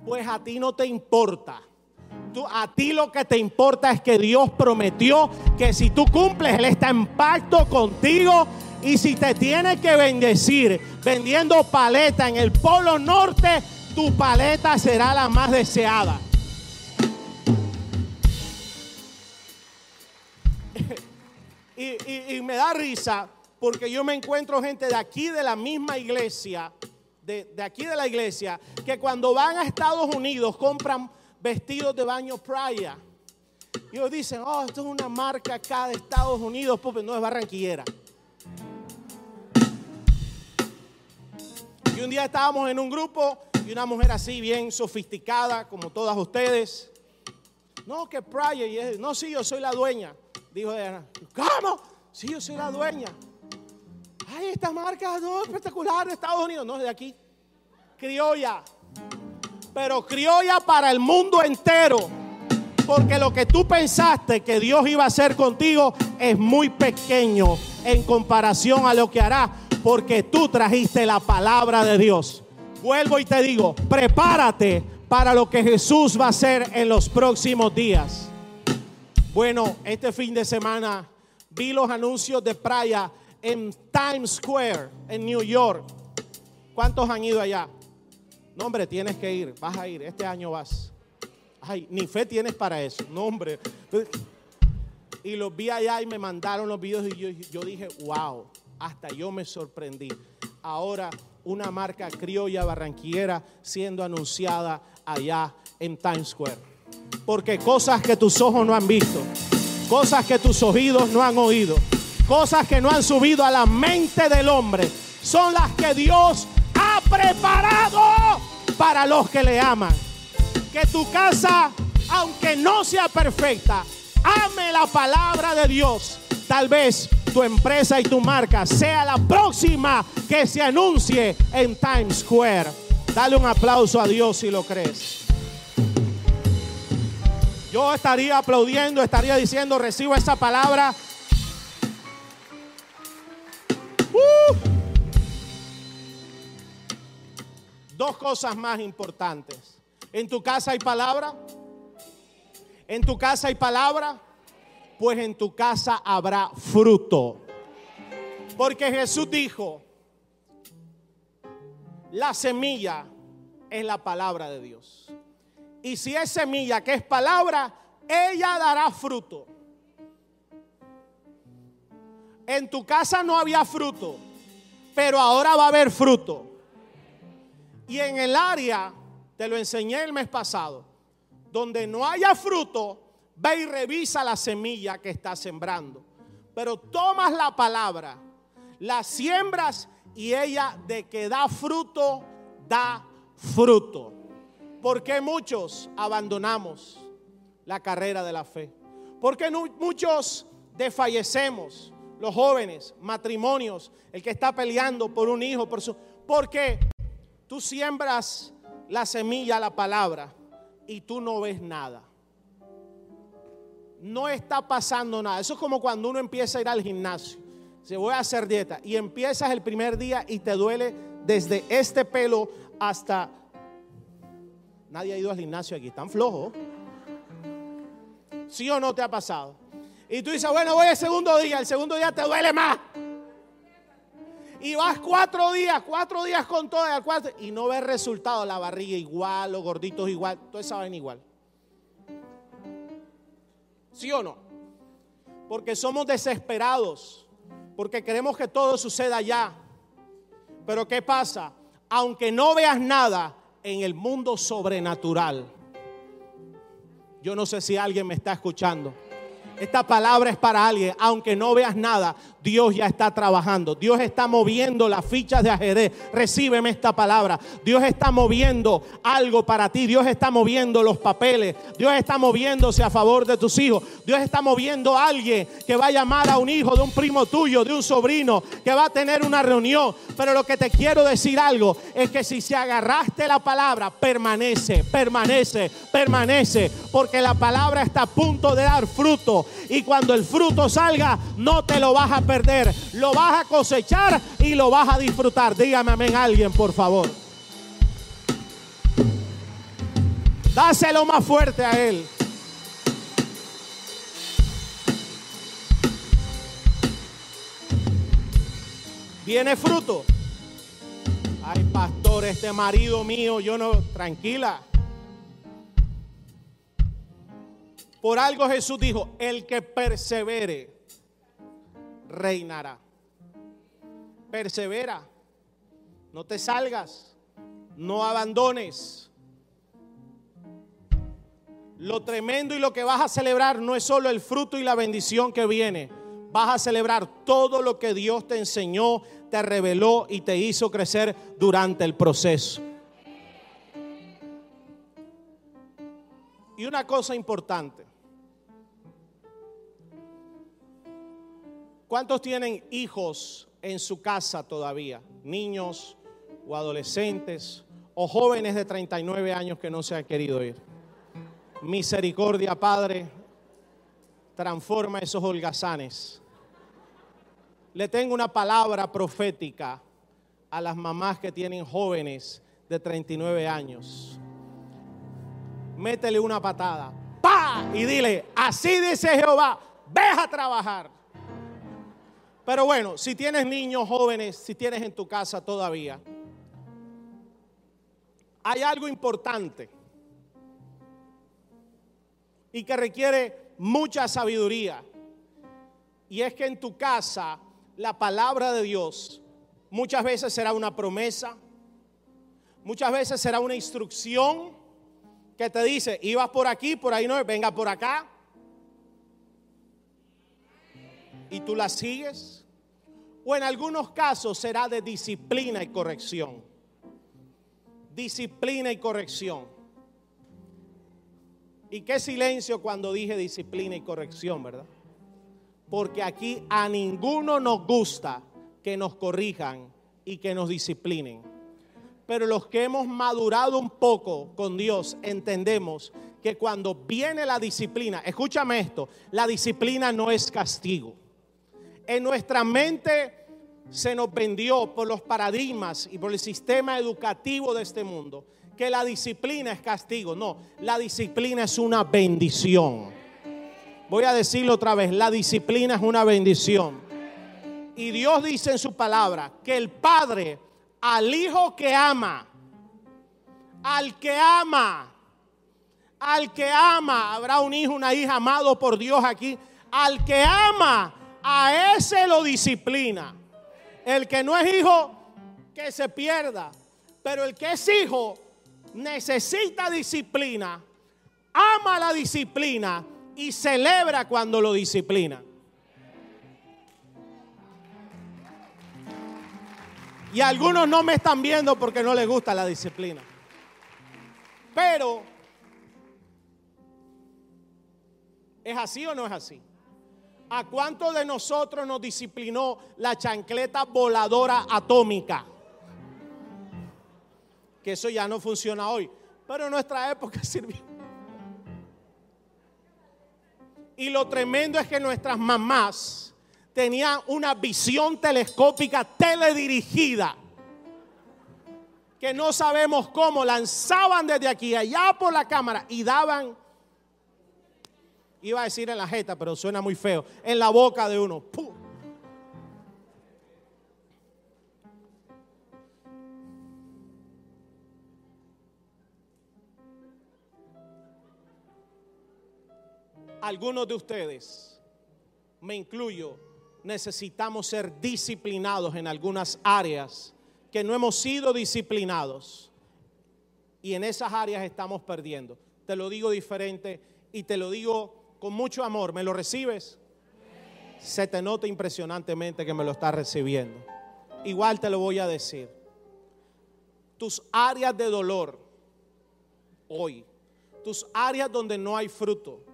Pues a ti no te importa. Tú, a ti lo que te importa es que Dios prometió que si tú cumples, Él está en pacto contigo. Y si te tiene que bendecir vendiendo paleta en el Polo Norte, tu paleta será la más deseada. Y, me da risa porque yo me encuentro gente de aquí de la misma iglesia, de, de aquí de la iglesia, que cuando van a Estados Unidos compran vestidos de baño Praya. Y ellos dicen, oh, esto es una marca acá de Estados Unidos, porque no es barranquillera. Y un día estábamos en un grupo y una mujer así, bien sofisticada, como todas ustedes. No, que Praya. Y no, sí, yo soy la dueña. Dijo Diana, ¿cómo? Sí, yo soy la dueña. Ay, esta marca, no, espectacular de Estados Unidos. No, de aquí. Criolla pero criolla para el mundo entero. Porque lo que tú pensaste que Dios iba a hacer contigo es muy pequeño en comparación a lo que hará. Porque tú trajiste la palabra de Dios. Vuelvo y te digo, prepárate para lo que Jesús va a hacer en los próximos días. Bueno, este fin de semana vi los anuncios de playa en Times Square, en New York. ¿Cuántos han ido allá? No, hombre, tienes que ir, vas a ir, este año vas. Ay, ni fe tienes para eso, no, hombre. Y los vi allá y me mandaron los videos y yo, dije, wow, hasta yo me sorprendí. Ahora una marca criolla barranquillera siendo anunciada allá en Times Square. Porque cosas que tus ojos no han visto, cosas que tus oídos no han oído, cosas que no han subido a la mente del hombre, son las que Dios ha preparado para los que le aman. Que tu casa, aunque no sea perfecta, ame la palabra de Dios. Tal vez tu empresa y tu marca sea la próxima que se anuncie en Times Square. Dale un aplauso a Dios si lo crees. Yo estaría aplaudiendo, estaría diciendo, recibo esa palabra. Uh. Dos cosas más importantes. ¿En tu casa hay palabra? ¿En tu casa hay palabra? Pues en tu casa habrá fruto. Porque Jesús dijo, la semilla es la palabra de Dios. Y si es semilla que es palabra, ella dará fruto. En tu casa no había fruto, pero ahora va a haber fruto. Y en el área, te lo enseñé el mes pasado, donde no haya fruto, ve y revisa la semilla que está sembrando. Pero tomas la palabra, la siembras y ella de que da fruto, da fruto. Porque muchos abandonamos la carrera de la fe? porque muchos desfallecemos? Los jóvenes, matrimonios, el que está peleando por un hijo, por su... Porque Tú siembras la semilla, la palabra, y tú no ves nada. No está pasando nada. Eso es como cuando uno empieza a ir al gimnasio. Se voy a hacer dieta y empiezas el primer día y te duele desde este pelo hasta Nadie ha ido al gimnasio aquí, están flojos. ¿Sí o no te ha pasado? Y tú dices, bueno, voy el segundo día, el segundo día te duele más. Y vas cuatro días, cuatro días con todo, y no ves resultado, la barriga igual, los gorditos igual, todos saben igual. ¿Sí o no? Porque somos desesperados, porque queremos que todo suceda ya. Pero ¿qué pasa? Aunque no veas nada en el mundo sobrenatural, yo no sé si alguien me está escuchando. Esta palabra es para alguien, aunque no veas nada, Dios ya está trabajando. Dios está moviendo las fichas de ajedrez. Recíbeme esta palabra. Dios está moviendo algo para ti. Dios está moviendo los papeles. Dios está moviéndose a favor de tus hijos. Dios está moviendo a alguien que va a llamar a un hijo de un primo tuyo, de un sobrino, que va a tener una reunión. Pero lo que te quiero decir algo es que si se agarraste la palabra, permanece, permanece, permanece. Porque la palabra está a punto de dar fruto. Y cuando el fruto salga, no te lo vas a perder perder, lo vas a cosechar y lo vas a disfrutar. Dígame amén alguien, por favor. Dáselo más fuerte a Él. Viene fruto. Ay, pastor, este marido mío, yo no, tranquila. Por algo Jesús dijo, el que persevere reinará. Persevera, no te salgas, no abandones. Lo tremendo y lo que vas a celebrar no es solo el fruto y la bendición que viene. Vas a celebrar todo lo que Dios te enseñó, te reveló y te hizo crecer durante el proceso. Y una cosa importante. ¿Cuántos tienen hijos en su casa todavía? Niños o adolescentes o jóvenes de 39 años que no se han querido ir. Misericordia, Padre, transforma esos holgazanes. Le tengo una palabra profética a las mamás que tienen jóvenes de 39 años. Métele una patada. ¡Pa! Y dile, así dice Jehová, ve a trabajar. Pero bueno, si tienes niños jóvenes, si tienes en tu casa todavía, hay algo importante y que requiere mucha sabiduría. Y es que en tu casa la palabra de Dios muchas veces será una promesa, muchas veces será una instrucción que te dice, ibas por aquí, por ahí no, venga por acá. Y tú la sigues. O en algunos casos será de disciplina y corrección. Disciplina y corrección. Y qué silencio cuando dije disciplina y corrección, ¿verdad? Porque aquí a ninguno nos gusta que nos corrijan y que nos disciplinen. Pero los que hemos madurado un poco con Dios entendemos que cuando viene la disciplina, escúchame esto, la disciplina no es castigo. En nuestra mente se nos vendió por los paradigmas y por el sistema educativo de este mundo que la disciplina es castigo. No, la disciplina es una bendición. Voy a decirlo otra vez, la disciplina es una bendición. Y Dios dice en su palabra que el Padre al Hijo que ama, al que ama, al que ama, habrá un hijo, una hija amado por Dios aquí, al que ama, a ese lo disciplina. El que no es hijo, que se pierda. Pero el que es hijo necesita disciplina, ama la disciplina y celebra cuando lo disciplina. Y algunos no me están viendo porque no les gusta la disciplina. Pero, ¿es así o no es así? ¿A cuántos de nosotros nos disciplinó la chancleta voladora atómica? Que eso ya no funciona hoy, pero en nuestra época [laughs] sirvió. Y lo tremendo es que nuestras mamás tenían una visión telescópica teledirigida que no sabemos cómo lanzaban desde aquí allá por la cámara y daban, iba a decir en la jeta, pero suena muy feo, en la boca de uno. Algunos de ustedes, me incluyo, necesitamos ser disciplinados en algunas áreas que no hemos sido disciplinados. Y en esas áreas estamos perdiendo. Te lo digo diferente y te lo digo con mucho amor. ¿Me lo recibes? Se te nota impresionantemente que me lo estás recibiendo. Igual te lo voy a decir. Tus áreas de dolor hoy, tus áreas donde no hay fruto,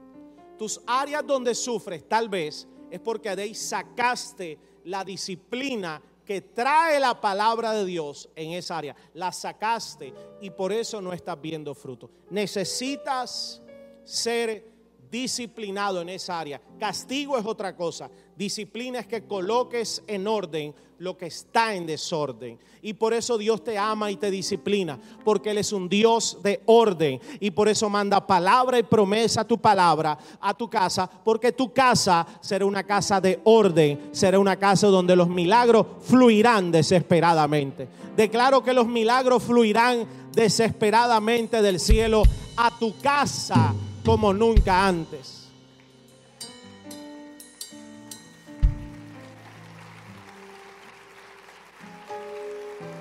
tus áreas donde sufres, tal vez es porque de ahí sacaste la disciplina que trae la palabra de Dios en esa área. La sacaste y por eso no estás viendo fruto. Necesitas ser disciplinado en esa área. Castigo es otra cosa. Disciplina es que coloques en orden lo que está en desorden. Y por eso Dios te ama y te disciplina, porque Él es un Dios de orden. Y por eso manda palabra y promesa a tu palabra, a tu casa, porque tu casa será una casa de orden, será una casa donde los milagros fluirán desesperadamente. Declaro que los milagros fluirán desesperadamente del cielo a tu casa como nunca antes.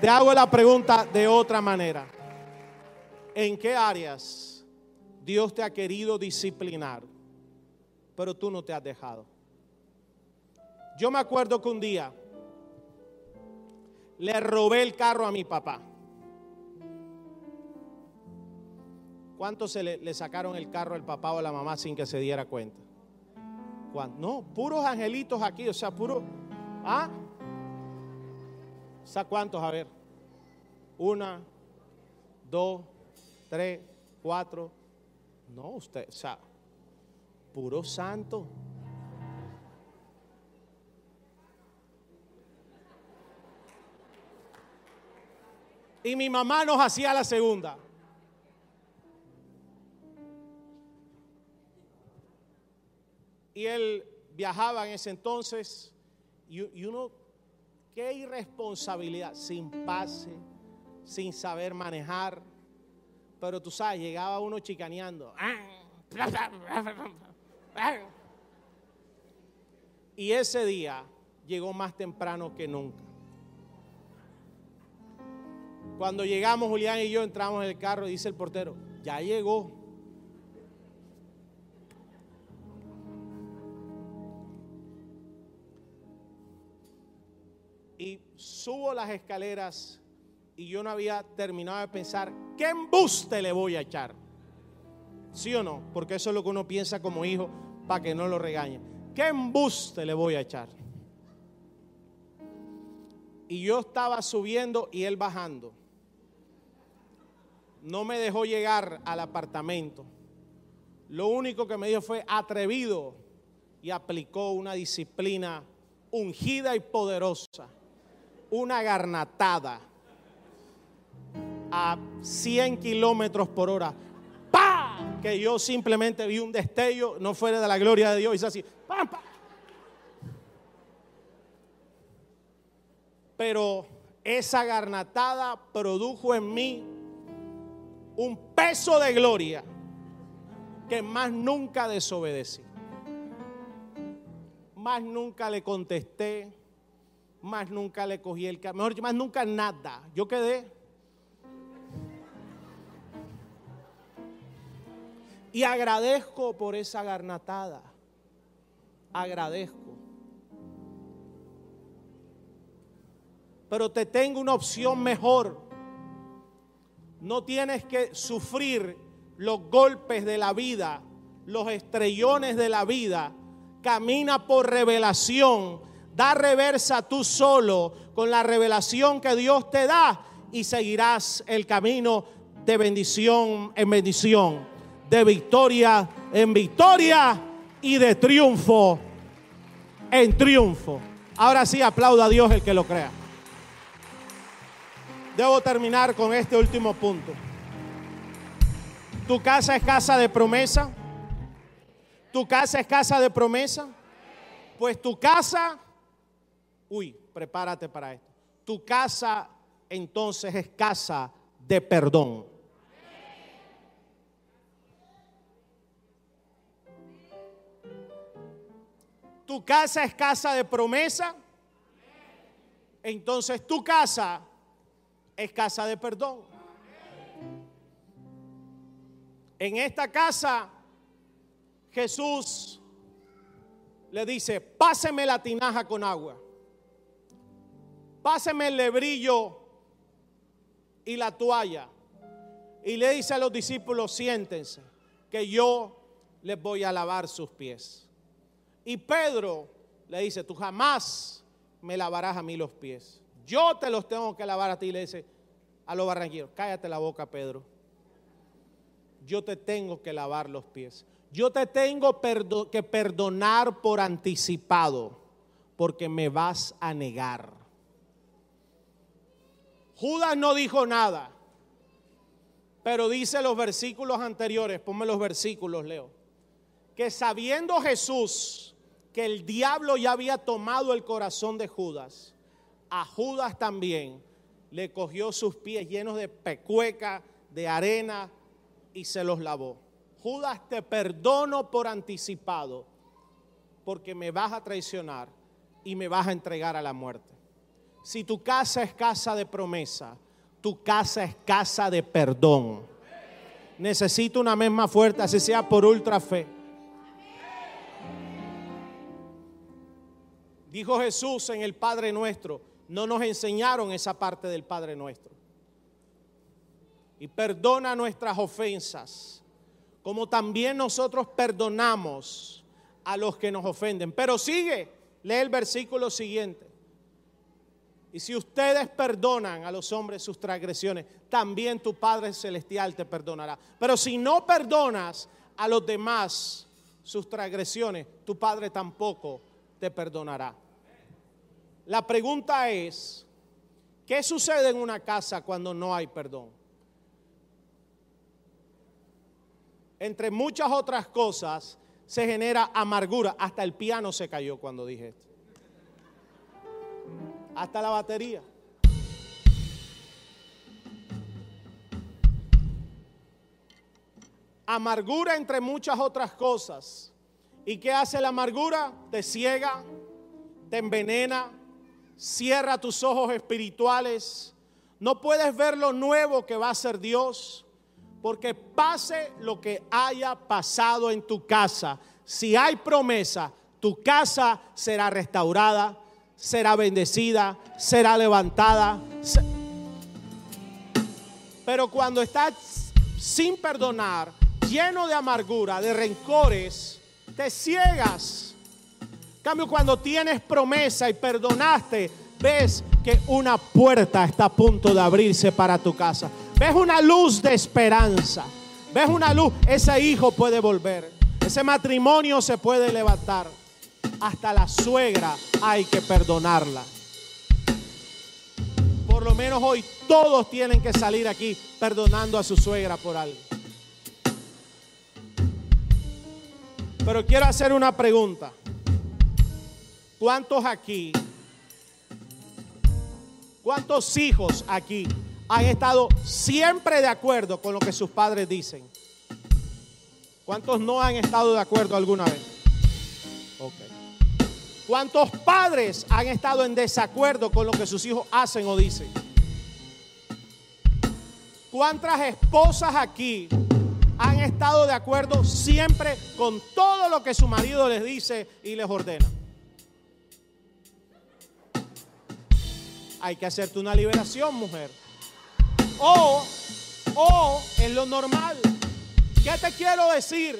Te hago la pregunta de otra manera. ¿En qué áreas Dios te ha querido disciplinar, pero tú no te has dejado? Yo me acuerdo que un día le robé el carro a mi papá. ¿Cuántos se le, sacaron el carro al papá o a la mamá sin que se diera cuenta? No, puros angelitos aquí, o sea, puro. ¿Ah? ¿Sa cuántos? A ver. Una, dos, tres, cuatro. No, usted, o sea, puro santo. Y mi mamá nos hacía la segunda. Y él viajaba en ese entonces y, y uno Qué irresponsabilidad, sin pase, sin saber manejar. Pero tú sabes, llegaba uno chicaneando. Y ese día llegó más temprano que nunca. Cuando llegamos, Julián y yo entramos en el carro, dice el portero, ya llegó. Y subo las escaleras y yo no había terminado de pensar, ¿qué embuste le voy a echar? ¿Sí o no? Porque eso es lo que uno piensa como hijo para que no lo regañe. ¿Qué embuste le voy a echar? Y yo estaba subiendo y él bajando. No me dejó llegar al apartamento. Lo único que me dijo fue atrevido y aplicó una disciplina ungida y poderosa una garnatada a 100 kilómetros por hora. ¡Pah! Que yo simplemente vi un destello, no fuera de la gloria de Dios, y así. ¡Pam, Pero esa garnatada produjo en mí un peso de gloria que más nunca desobedecí. Más nunca le contesté, más nunca le cogí el carro, mejor más nunca nada. Yo quedé. Y agradezco por esa garnatada. Agradezco. Pero te tengo una opción mejor. No tienes que sufrir los golpes de la vida, los estrellones de la vida. Camina por revelación Da reversa tú solo con la revelación que Dios te da y seguirás el camino de bendición en bendición, de victoria en victoria y de triunfo en triunfo. Ahora sí aplauda a Dios el que lo crea. Debo terminar con este último punto. ¿Tu casa es casa de promesa? ¿Tu casa es casa de promesa? Pues tu casa, uy, prepárate para esto. Tu casa entonces es casa de perdón. Tu casa es casa de promesa. Entonces tu casa es casa de perdón. En esta casa Jesús le dice, páseme la tinaja con agua. Páseme el lebrillo y la toalla. Y le dice a los discípulos, siéntense, que yo les voy a lavar sus pies. Y Pedro le dice, tú jamás me lavarás a mí los pies. Yo te los tengo que lavar a ti. Le dice a los barranquilleros, cállate la boca, Pedro. Yo te tengo que lavar los pies. Yo te tengo que perdonar por anticipado, porque me vas a negar. Judas no dijo nada, pero dice los versículos anteriores, ponme los versículos, Leo, que sabiendo Jesús que el diablo ya había tomado el corazón de Judas, a Judas también le cogió sus pies llenos de pecueca, de arena, y se los lavó. Judas, te perdono por anticipado, porque me vas a traicionar y me vas a entregar a la muerte. Si tu casa es casa de promesa, tu casa es casa de perdón. Necesito una misma fuerte, así sea por ultra fe. Dijo Jesús en el Padre Nuestro, no nos enseñaron esa parte del Padre Nuestro. Y perdona nuestras ofensas, como también nosotros perdonamos a los que nos ofenden. Pero sigue, lee el versículo siguiente. Y si ustedes perdonan a los hombres sus transgresiones, también tu Padre Celestial te perdonará. Pero si no perdonas a los demás sus transgresiones, tu Padre tampoco te perdonará. La pregunta es, ¿qué sucede en una casa cuando no hay perdón? Entre muchas otras cosas, se genera amargura. Hasta el piano se cayó cuando dije esto hasta la batería. Amargura entre muchas otras cosas. ¿Y qué hace la amargura? Te ciega, te envenena, cierra tus ojos espirituales. No puedes ver lo nuevo que va a ser Dios, porque pase lo que haya pasado en tu casa. Si hay promesa, tu casa será restaurada, será bendecida, será levantada. Pero cuando estás sin perdonar, lleno de amargura, de rencores, te ciegas. En cambio, cuando tienes promesa y perdonaste, ves que una puerta está a punto de abrirse para tu casa. Ves una luz de esperanza. Ves una luz. Ese hijo puede volver. Ese matrimonio se puede levantar hasta la suegra hay que perdonarla. Por lo menos hoy todos tienen que salir aquí perdonando a su suegra por algo. Pero quiero hacer una pregunta. ¿Cuántos aquí, cuántos hijos aquí han estado siempre de acuerdo con lo que sus padres dicen? ¿Cuántos no han estado de acuerdo alguna vez? Okay. ¿Cuántos padres han estado en desacuerdo con lo que sus hijos hacen o dicen? ¿Cuántas esposas aquí han estado de acuerdo siempre con todo lo que su marido les dice y les ordena? Hay que hacerte una liberación, mujer. O, o en lo normal. ¿Qué te quiero decir?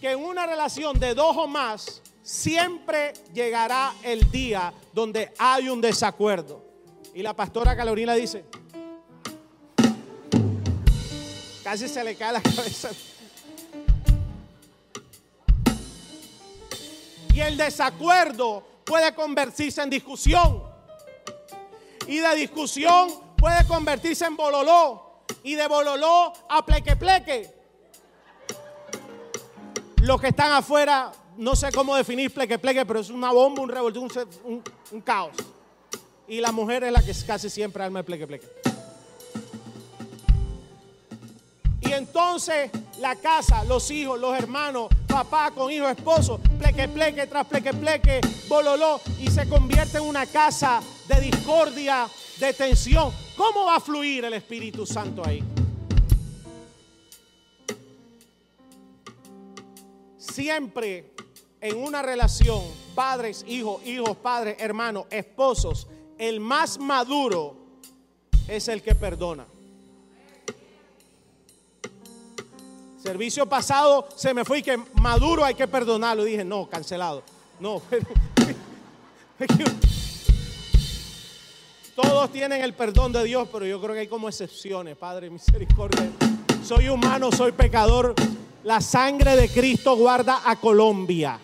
Que en una relación de dos o más, siempre llegará el día donde hay un desacuerdo. Y la pastora Carolina dice, casi se le cae la cabeza. Y el desacuerdo puede convertirse en discusión. Y de discusión puede convertirse en bololó y de bololó a pleque pleque. Los que están afuera, no sé cómo definir pleque pleque, pero es una bomba, un revoltón, un, caos. Y la mujer es la que casi siempre arma el pleque pleque. Y entonces la casa, los hijos, los hermanos, papá con hijo, esposo, pleque pleque tras pleque pleque, bololó, y se convierte en una casa de discordia, de tensión. ¿Cómo va a fluir el Espíritu Santo ahí? Siempre en una relación, padres, hijos, hijos, padres, hermanos, esposos, el más maduro es el que perdona. Servicio pasado se me fue y que maduro hay que perdonarlo. dije, no, cancelado. No, [laughs] todos tienen el perdón de Dios, pero yo creo que hay como excepciones, Padre, misericordia. Soy humano, soy pecador. La sangre de Cristo guarda a Colombia.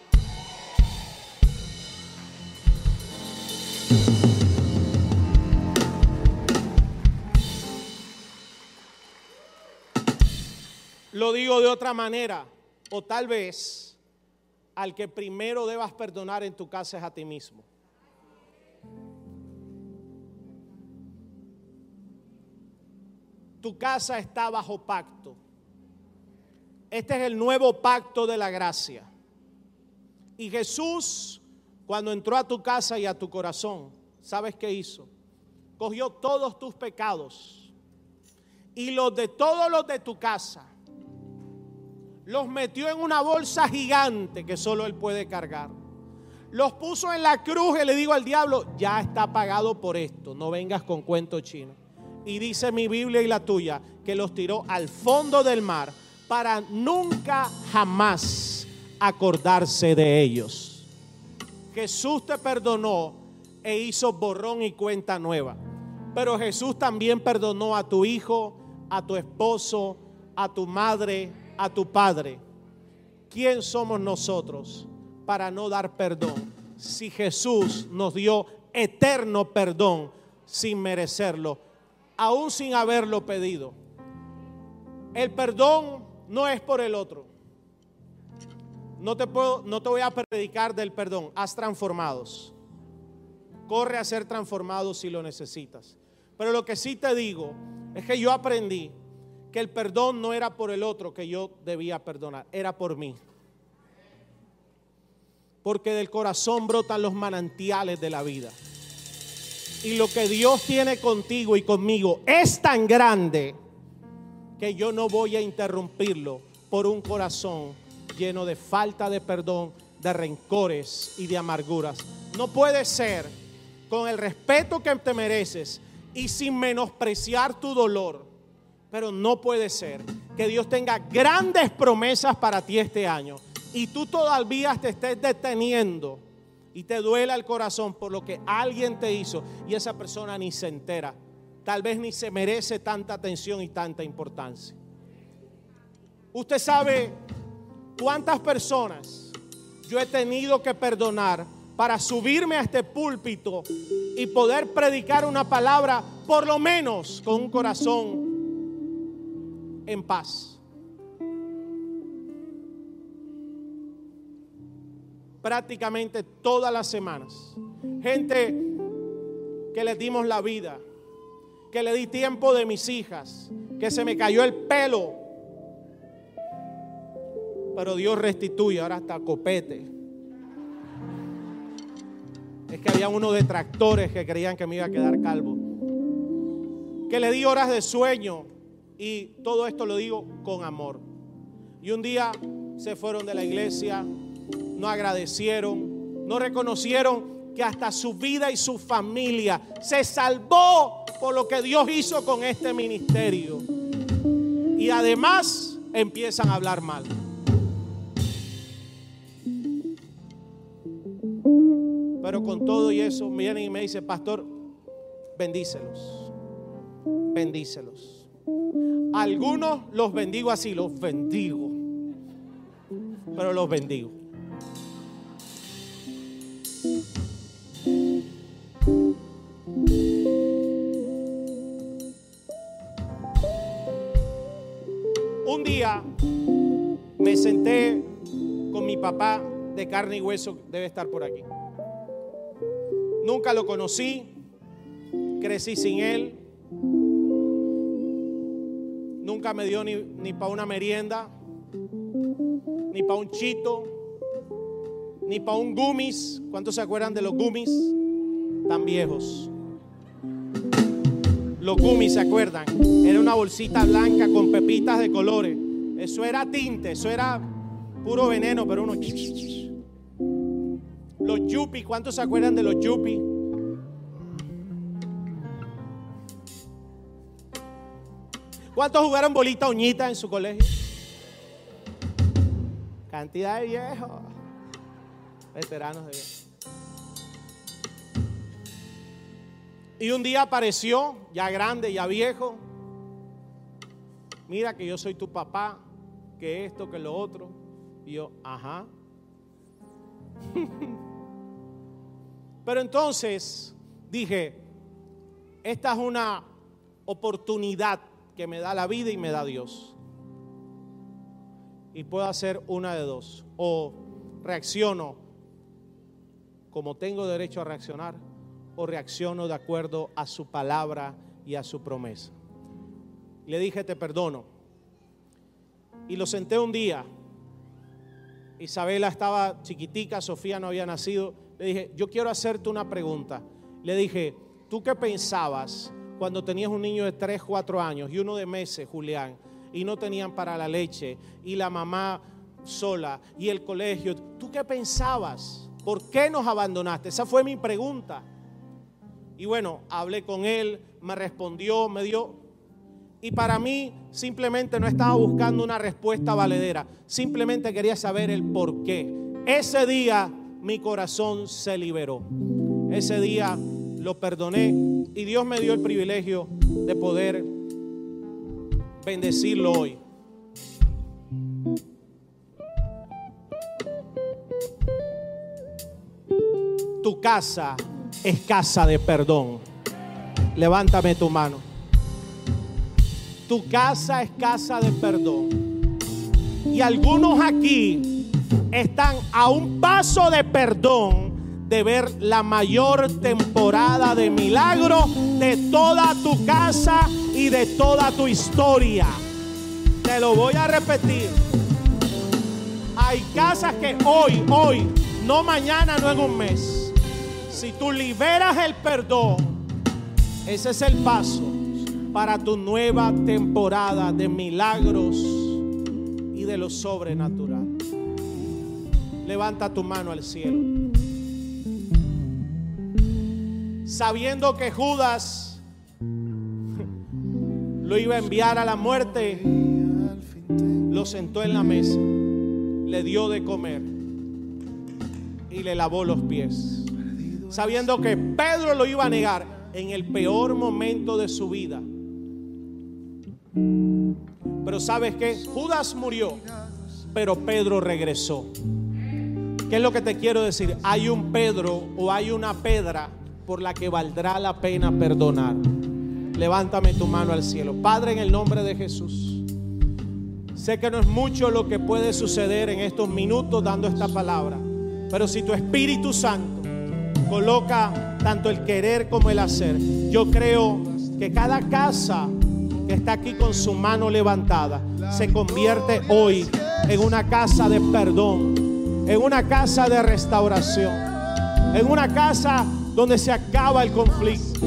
Lo digo de otra manera, o tal vez al que primero debas perdonar en tu casa es a ti mismo. Tu casa está bajo pacto. Este es el nuevo pacto de la gracia. Y Jesús, cuando entró a tu casa y a tu corazón, ¿sabes qué hizo? Cogió todos tus pecados y los de todos los de tu casa los metió en una bolsa gigante que solo Él puede cargar. Los puso en la cruz y le digo al diablo, ya está pagado por esto, no vengas con cuento chino. Y dice mi Biblia y la tuya que los tiró al fondo del mar para nunca jamás acordarse de ellos. Jesús te perdonó e hizo borrón y cuenta nueva. Pero Jesús también perdonó a tu hijo, a tu esposo, a tu madre, a tu Padre, ¿quién somos nosotros para no dar perdón? Si Jesús nos dio eterno perdón sin merecerlo, aún sin haberlo pedido. El perdón no es por el otro. No te, puedo, no te voy a predicar del perdón. Haz transformados. Corre a ser transformado si lo necesitas. Pero lo que sí te digo es que yo aprendí que el perdón no era por el otro que yo debía perdonar, era por mí. Porque del corazón brotan los manantiales de la vida. Y lo que Dios tiene contigo y conmigo es tan grande que yo no voy a interrumpirlo por un corazón lleno de falta de perdón, de rencores y de amarguras. No puede ser con el respeto que te mereces y sin menospreciar tu dolor pero no puede ser que Dios tenga grandes promesas para ti este año y tú todavía te estés deteniendo y te duela el corazón por lo que alguien te hizo y esa persona ni se entera. Tal vez ni se merece tanta atención y tanta importancia. Usted sabe cuántas personas yo he tenido que perdonar para subirme a este púlpito y poder predicar una palabra por lo menos con un corazón en paz. Prácticamente todas las semanas. Gente que les dimos la vida, que le di tiempo de mis hijas, que se me cayó el pelo. Pero Dios restituye, ahora hasta copete. Es que había unos detractores que creían que me iba a quedar calvo. Que le di horas de sueño y todo esto lo digo con amor. Y un día se fueron de la iglesia, no agradecieron, no reconocieron que hasta su vida y su familia se salvó por lo que Dios hizo con este ministerio. Y además empiezan a hablar mal. Pero con todo y eso, vienen y me dicen, pastor, bendícelos, bendícelos. Algunos los bendigo así, los bendigo. Pero los bendigo. Me senté con mi papá de carne y hueso, debe estar por aquí. Nunca lo conocí, crecí sin él, nunca me dio ni, ni para una merienda, ni para un chito, ni para un gummies. ¿Cuántos se acuerdan de los gummies? Tan viejos. Los gummies, ¿se acuerdan? Era una bolsita blanca con pepitas de colores. Eso era tinte, eso era puro veneno, pero uno... Los yupi, ¿cuántos se acuerdan de los yupi? ¿Cuántos jugaron bolita uñita en su colegio? Cantidad de viejos. Veteranos de viejos. Y un día apareció, ya grande, ya viejo. Mira que yo soy tu papá, que esto, que lo otro. Y yo, ajá. [laughs] Pero entonces dije, esta es una oportunidad que me da la vida y me da Dios. Y puedo hacer una de dos. O reacciono como tengo derecho a reaccionar, o reacciono de acuerdo a su palabra y a su promesa. Le dije, te perdono. Y lo senté un día. Isabela estaba chiquitica, Sofía no había nacido. Le dije, yo quiero hacerte una pregunta. Le dije, ¿tú qué pensabas cuando tenías un niño de 3, 4 años y uno de meses, Julián, y no tenían para la leche y la mamá sola y el colegio? ¿Tú qué pensabas? ¿Por qué nos abandonaste? Esa fue mi pregunta. Y bueno, hablé con él, me respondió, me dio... Y para mí simplemente no estaba buscando una respuesta valedera, simplemente quería saber el por qué. Ese día mi corazón se liberó. Ese día lo perdoné y Dios me dio el privilegio de poder bendecirlo hoy. Tu casa es casa de perdón. Levántame tu mano. Tu casa es casa de perdón. Y algunos aquí están a un paso de perdón de ver la mayor temporada de milagro de toda tu casa y de toda tu historia. Te lo voy a repetir. Hay casas que hoy, hoy, no mañana, no en un mes. Si tú liberas el perdón, ese es el paso para tu nueva temporada de milagros y de lo sobrenatural. Levanta tu mano al cielo. Sabiendo que Judas lo iba a enviar a la muerte, lo sentó en la mesa, le dio de comer y le lavó los pies. Sabiendo que Pedro lo iba a negar en el peor momento de su vida. Pero sabes que Judas murió, pero Pedro regresó. ¿Qué es lo que te quiero decir? Hay un Pedro o hay una Pedra por la que valdrá la pena perdonar. Levántame tu mano al cielo. Padre, en el nombre de Jesús. Sé que no es mucho lo que puede suceder en estos minutos dando esta palabra. Pero si tu Espíritu Santo coloca tanto el querer como el hacer, yo creo que cada casa que está aquí con su mano levantada se convierte hoy en una casa de perdón, en una casa de restauración, en una casa donde se acaba el conflicto,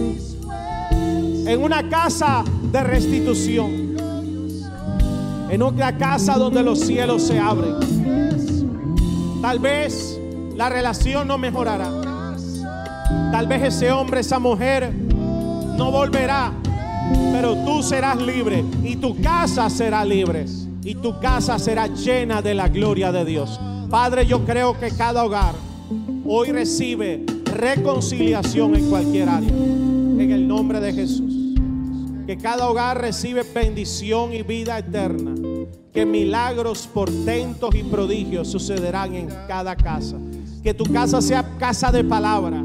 en una casa de restitución, en una casa donde los cielos se abren. Tal vez la relación no mejorará. Tal vez ese hombre, esa mujer no volverá, pero tú serás libre y tu casa será libre y tu casa será llena de la gloria de Dios. Padre, yo creo que cada hogar hoy recibe reconciliación en cualquier área. En el nombre de Jesús. Que cada hogar recibe bendición y vida eterna. Que milagros, portentos y prodigios sucederán en cada casa. Que tu casa sea casa de palabra.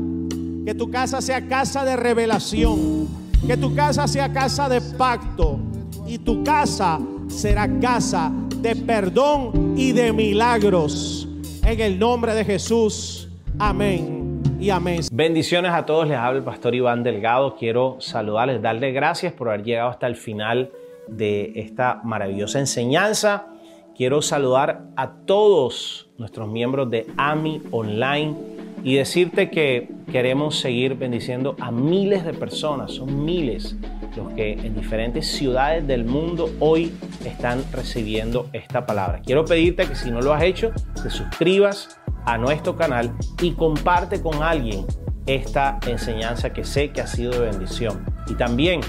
Que tu casa sea casa de revelación. Que tu casa sea casa de pacto. Y tu casa será casa de perdón y de milagros. En el nombre de Jesús. Amén y amén. Bendiciones a todos, les habla el pastor Iván Delgado. Quiero saludarles, darles gracias por haber llegado hasta el final de esta maravillosa enseñanza. Quiero saludar a todos nuestros miembros de AMI Online y decirte que queremos seguir bendiciendo a miles de personas, son miles los que en diferentes ciudades del mundo hoy están recibiendo esta palabra. Quiero pedirte que si no lo has hecho, te suscribas a nuestro canal y comparte con alguien esta enseñanza que sé que ha sido de bendición. Y también,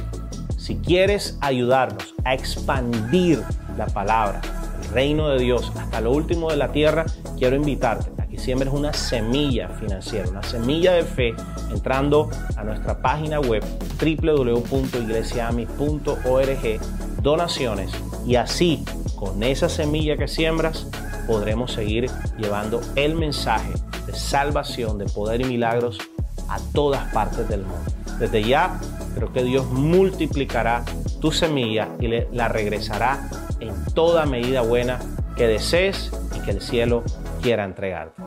si quieres ayudarnos a expandir la palabra, el reino de Dios hasta lo último de la tierra, quiero invitarte a siembres una semilla financiera, una semilla de fe, entrando a nuestra página web www.iglesiami.org, donaciones, y así, con esa semilla que siembras, podremos seguir llevando el mensaje de salvación, de poder y milagros a todas partes del mundo. Desde ya, creo que Dios multiplicará tu semilla y la regresará en toda medida buena que desees y que el cielo quiera entregarte.